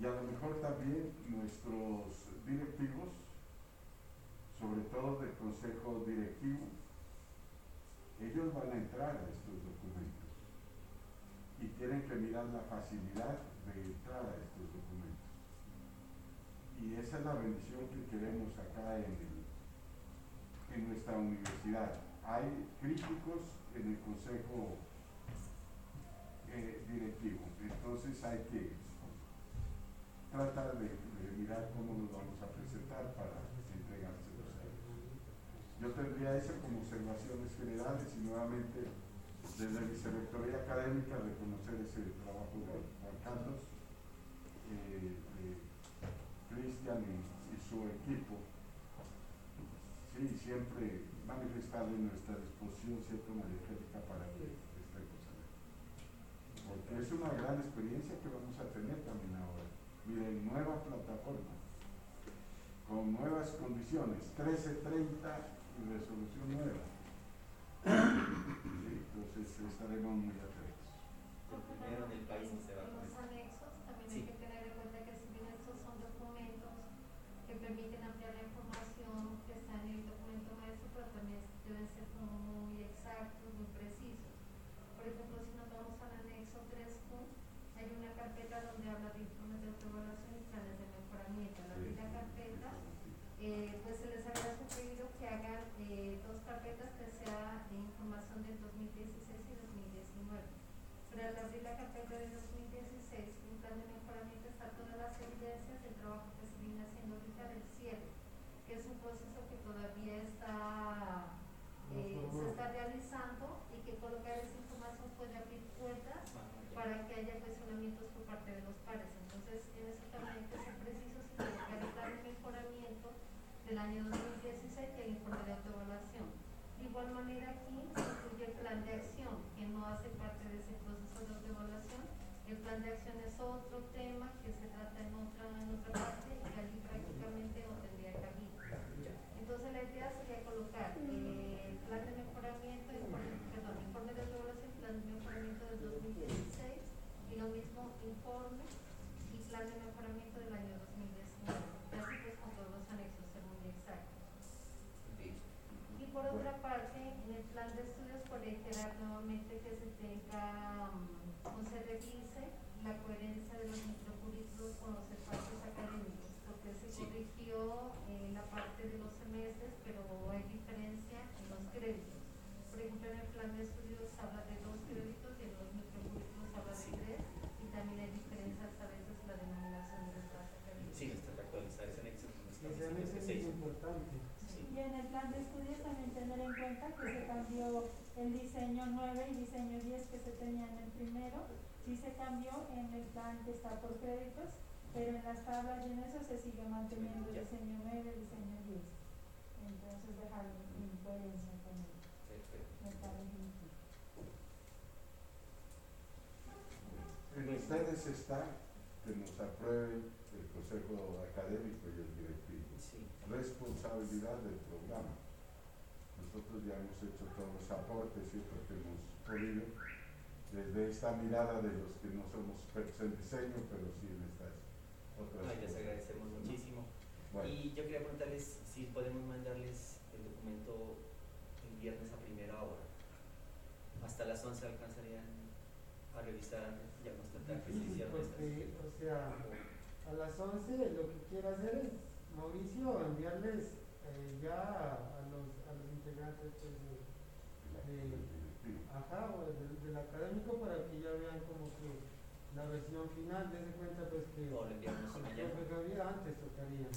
Y a lo mejor también nuestros directivos, sobre todo del consejo directivo, ellos van a entrar a estos documentos y tienen que mirar la facilidad de entrar a estos. Y esa es la bendición que queremos acá en, en nuestra universidad. Hay críticos en el consejo eh, directivo. Entonces hay que tratar de, mirar cómo nos vamos a presentar para entregárselos a ellos. Yo tendría eso como observaciones generales y nuevamente desde la vicerrectoría académica reconocer ese trabajo de Juan Carlos, eh, Cristian y, su equipo. Sí, siempre manifestarle nuestra disposición cierta energética para que estemos ahí. Porque es una gran experiencia que vamos a tener también ahora. Miren, nueva plataforma, con nuevas condiciones, 1330 y resolución nueva. entonces estaremos muy atentos. El primero del país se va a Los anexos también hay que tener en cuenta que si bien estos son documentos que permiten ampliar la información que está en el documento maestro, pero también deben ser muy exactos, muy precisos. Por ejemplo, si nos vamos al anexo 3Q, hay una carpeta donde habla de informes de autoevaluación y planes de mejoramiento. La primera carpeta, eh, pues se les había sugerido que hagan eh, dos carpetas que sea de información del 2016 y 2019. Pero al abrir la carpeta del 2016, un plan de mejoramiento está todas las evidencias del trabajo que se viene del cierre, que es un proceso que todavía está eh, se está realizando y que colocar esa información puede abrir puertas para que haya cuestionamientos por parte de los pares. Entonces, en eso también hay que ser precisos y colocar el plan de mejoramiento del año 2016 y el informe de autoevaluación. De igual manera, aquí se incluye el plan de acción, que no hace parte de ese proceso de autoevaluación. El plan de acción es otro tema que se trata en otra, en otra parte y que allí prácticamente no tendría cabida. Entonces, la idea sería colocar eh, el plan de mejoramiento, perdón, informe de autoevaluación, plan de mejoramiento del 2016 y lo mismo informe y plan de mejoramiento del año 2019. Así pues con todos los anexos, ser muy exactos. Y por otra parte, en el plan de estudios, por reiterar nuevamente que se tenga, um, se revise la coherencia de los microcurrículos con los espacios académicos, porque se corrigió en la parte de los semestres, pero hay diferencia en los créditos. Por ejemplo, en el plan de estudios habla de dos créditos y en los microcurrículos habla de tres, y también hay diferencias a veces en la denominación de espacios académicos. Sí, está actualizar ese anexo. Ese anexo es importante. Y en el plan de estudios también tener en cuenta que se cambió el diseño 9 y diseño 10 que se tenía en el primero, sí se cambió en el plan que está por créditos, pero en las tablas y en eso se sigue manteniendo el diseño 9 y diseño 10. Entonces dejar en coherencia con el, el plan En ustedes está que nos aprueben el Consejo Académico y el directivo. Responsabilidad del programa. Nosotros ya hemos hecho todos los aportes y que hemos podido desde esta mirada de los que no somos expertos en diseño, pero sí en estas otras no, Les agradecemos muchísimo. Y yo quería preguntarles si podemos mandarles el documento el viernes a primera hora. Hasta las 11 alcanzarían a revisar y a constatar que se hicieron porque, O sea, a las 11 lo que quiero hacer es, Mauricio, enviarles eh, ya a los integrantes pues, de, de, ajá, o del académico para que ya vean como que la versión final, dense cuenta pues que o le enviamos mañana. antes tocaría.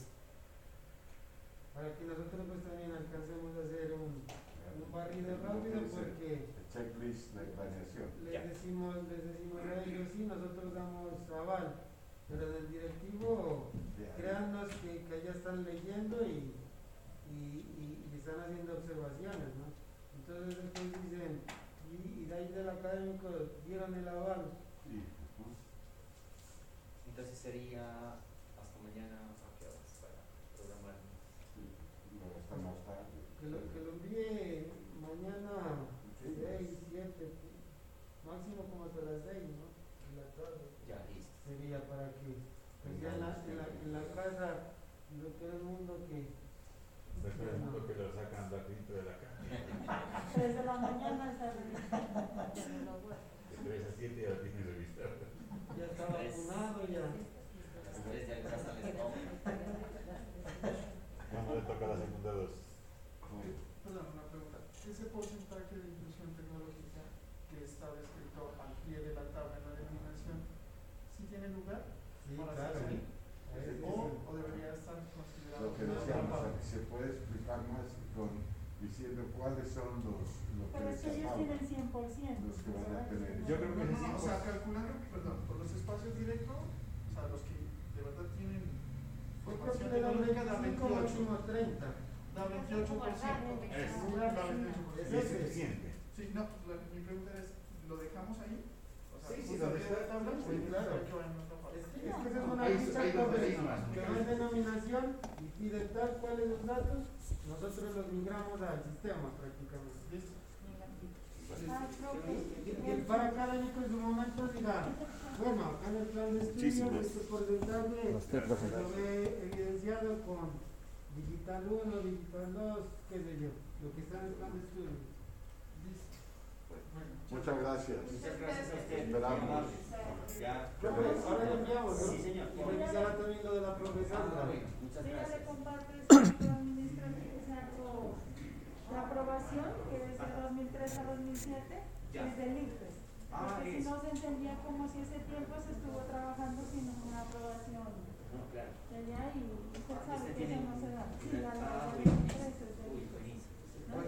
Para que nosotros pues también alcancemos a hacer un, un barrido rápido porque checklist de planeación. Les decimos, les decimos a ellos sí, nosotros damos aval pero del directivo, créannos que, que ya están leyendo y, están haciendo observaciones, ¿no? Entonces después dicen, y, y de ahí del académico dieron el aval. Sí. Entonces sería hasta mañana a qué horas para programar. Sí, hasta más tarde. Que lo, que lo envíe mañana 6, 7, máximo como hasta las 6, ¿no? En la tarde. Ya, listo sería para que pues ya en la, en la, en la casa de todo el mundo que de el mundo que lo sacan de de la la mañana hasta de 3 a 7 ya revisado ya está vacunado ya desde el casa les ¿Cuándo le toca la segunda dosis? Perdón, una pregunta. ¿Ese porcentaje de inclusión tecnológica que está descrito al pie de la tabla en la definición tiene lugar Sí, claro. O, sí. o debería estar considerado Lo que decíamos, una parte? se puede explicar más con diciendo cuáles son los, lo que Pero es que ellos tienen 100%. los que van a tener. Yo creo que No, o pues. sea, calculando, perdón, por los espacios directos, o sea, los que de verdad tienen que formación le da un tecnológica da 25 28, máximo 30. da 28%. Es. Da 28%. Es suficiente. Sí, no, la- mi pregunta es, ¿lo dejamos ahí? O sea, Sí, sí, lo arriba de la tabla, Sí, o claro. Es que, es que esa es una Ahí- ficha ahí que no es denominación y pide tal cuáles los datos, nosotros los migramos al sistema prácticamente. Listo. Ah, Y y el par académico en su momento diga, bueno, acá en el plan de estudio Muchísimas. este porcentaje lo ve evidenciado con digital 1, digital 2, qué sé yo, lo que está en el plan de estudio. Muchas gracias. Muchas gracias a usted. Esperamos. Ya. Ahora le enviamos, ¿no? Sí, señor. Y revisará también lo de la Ah, profesora. bueno, muchas Sí, ya le gracias. *coughs* la aprobación, que es de 2003 a 2007, Ya. es del ICFES. Ah, Porque si no se entendía como si ese tiempo se estuvo trabajando sin una aprobación No, claro. de allá y usted sabe Este que eso no se da. Sí, la Ah, la-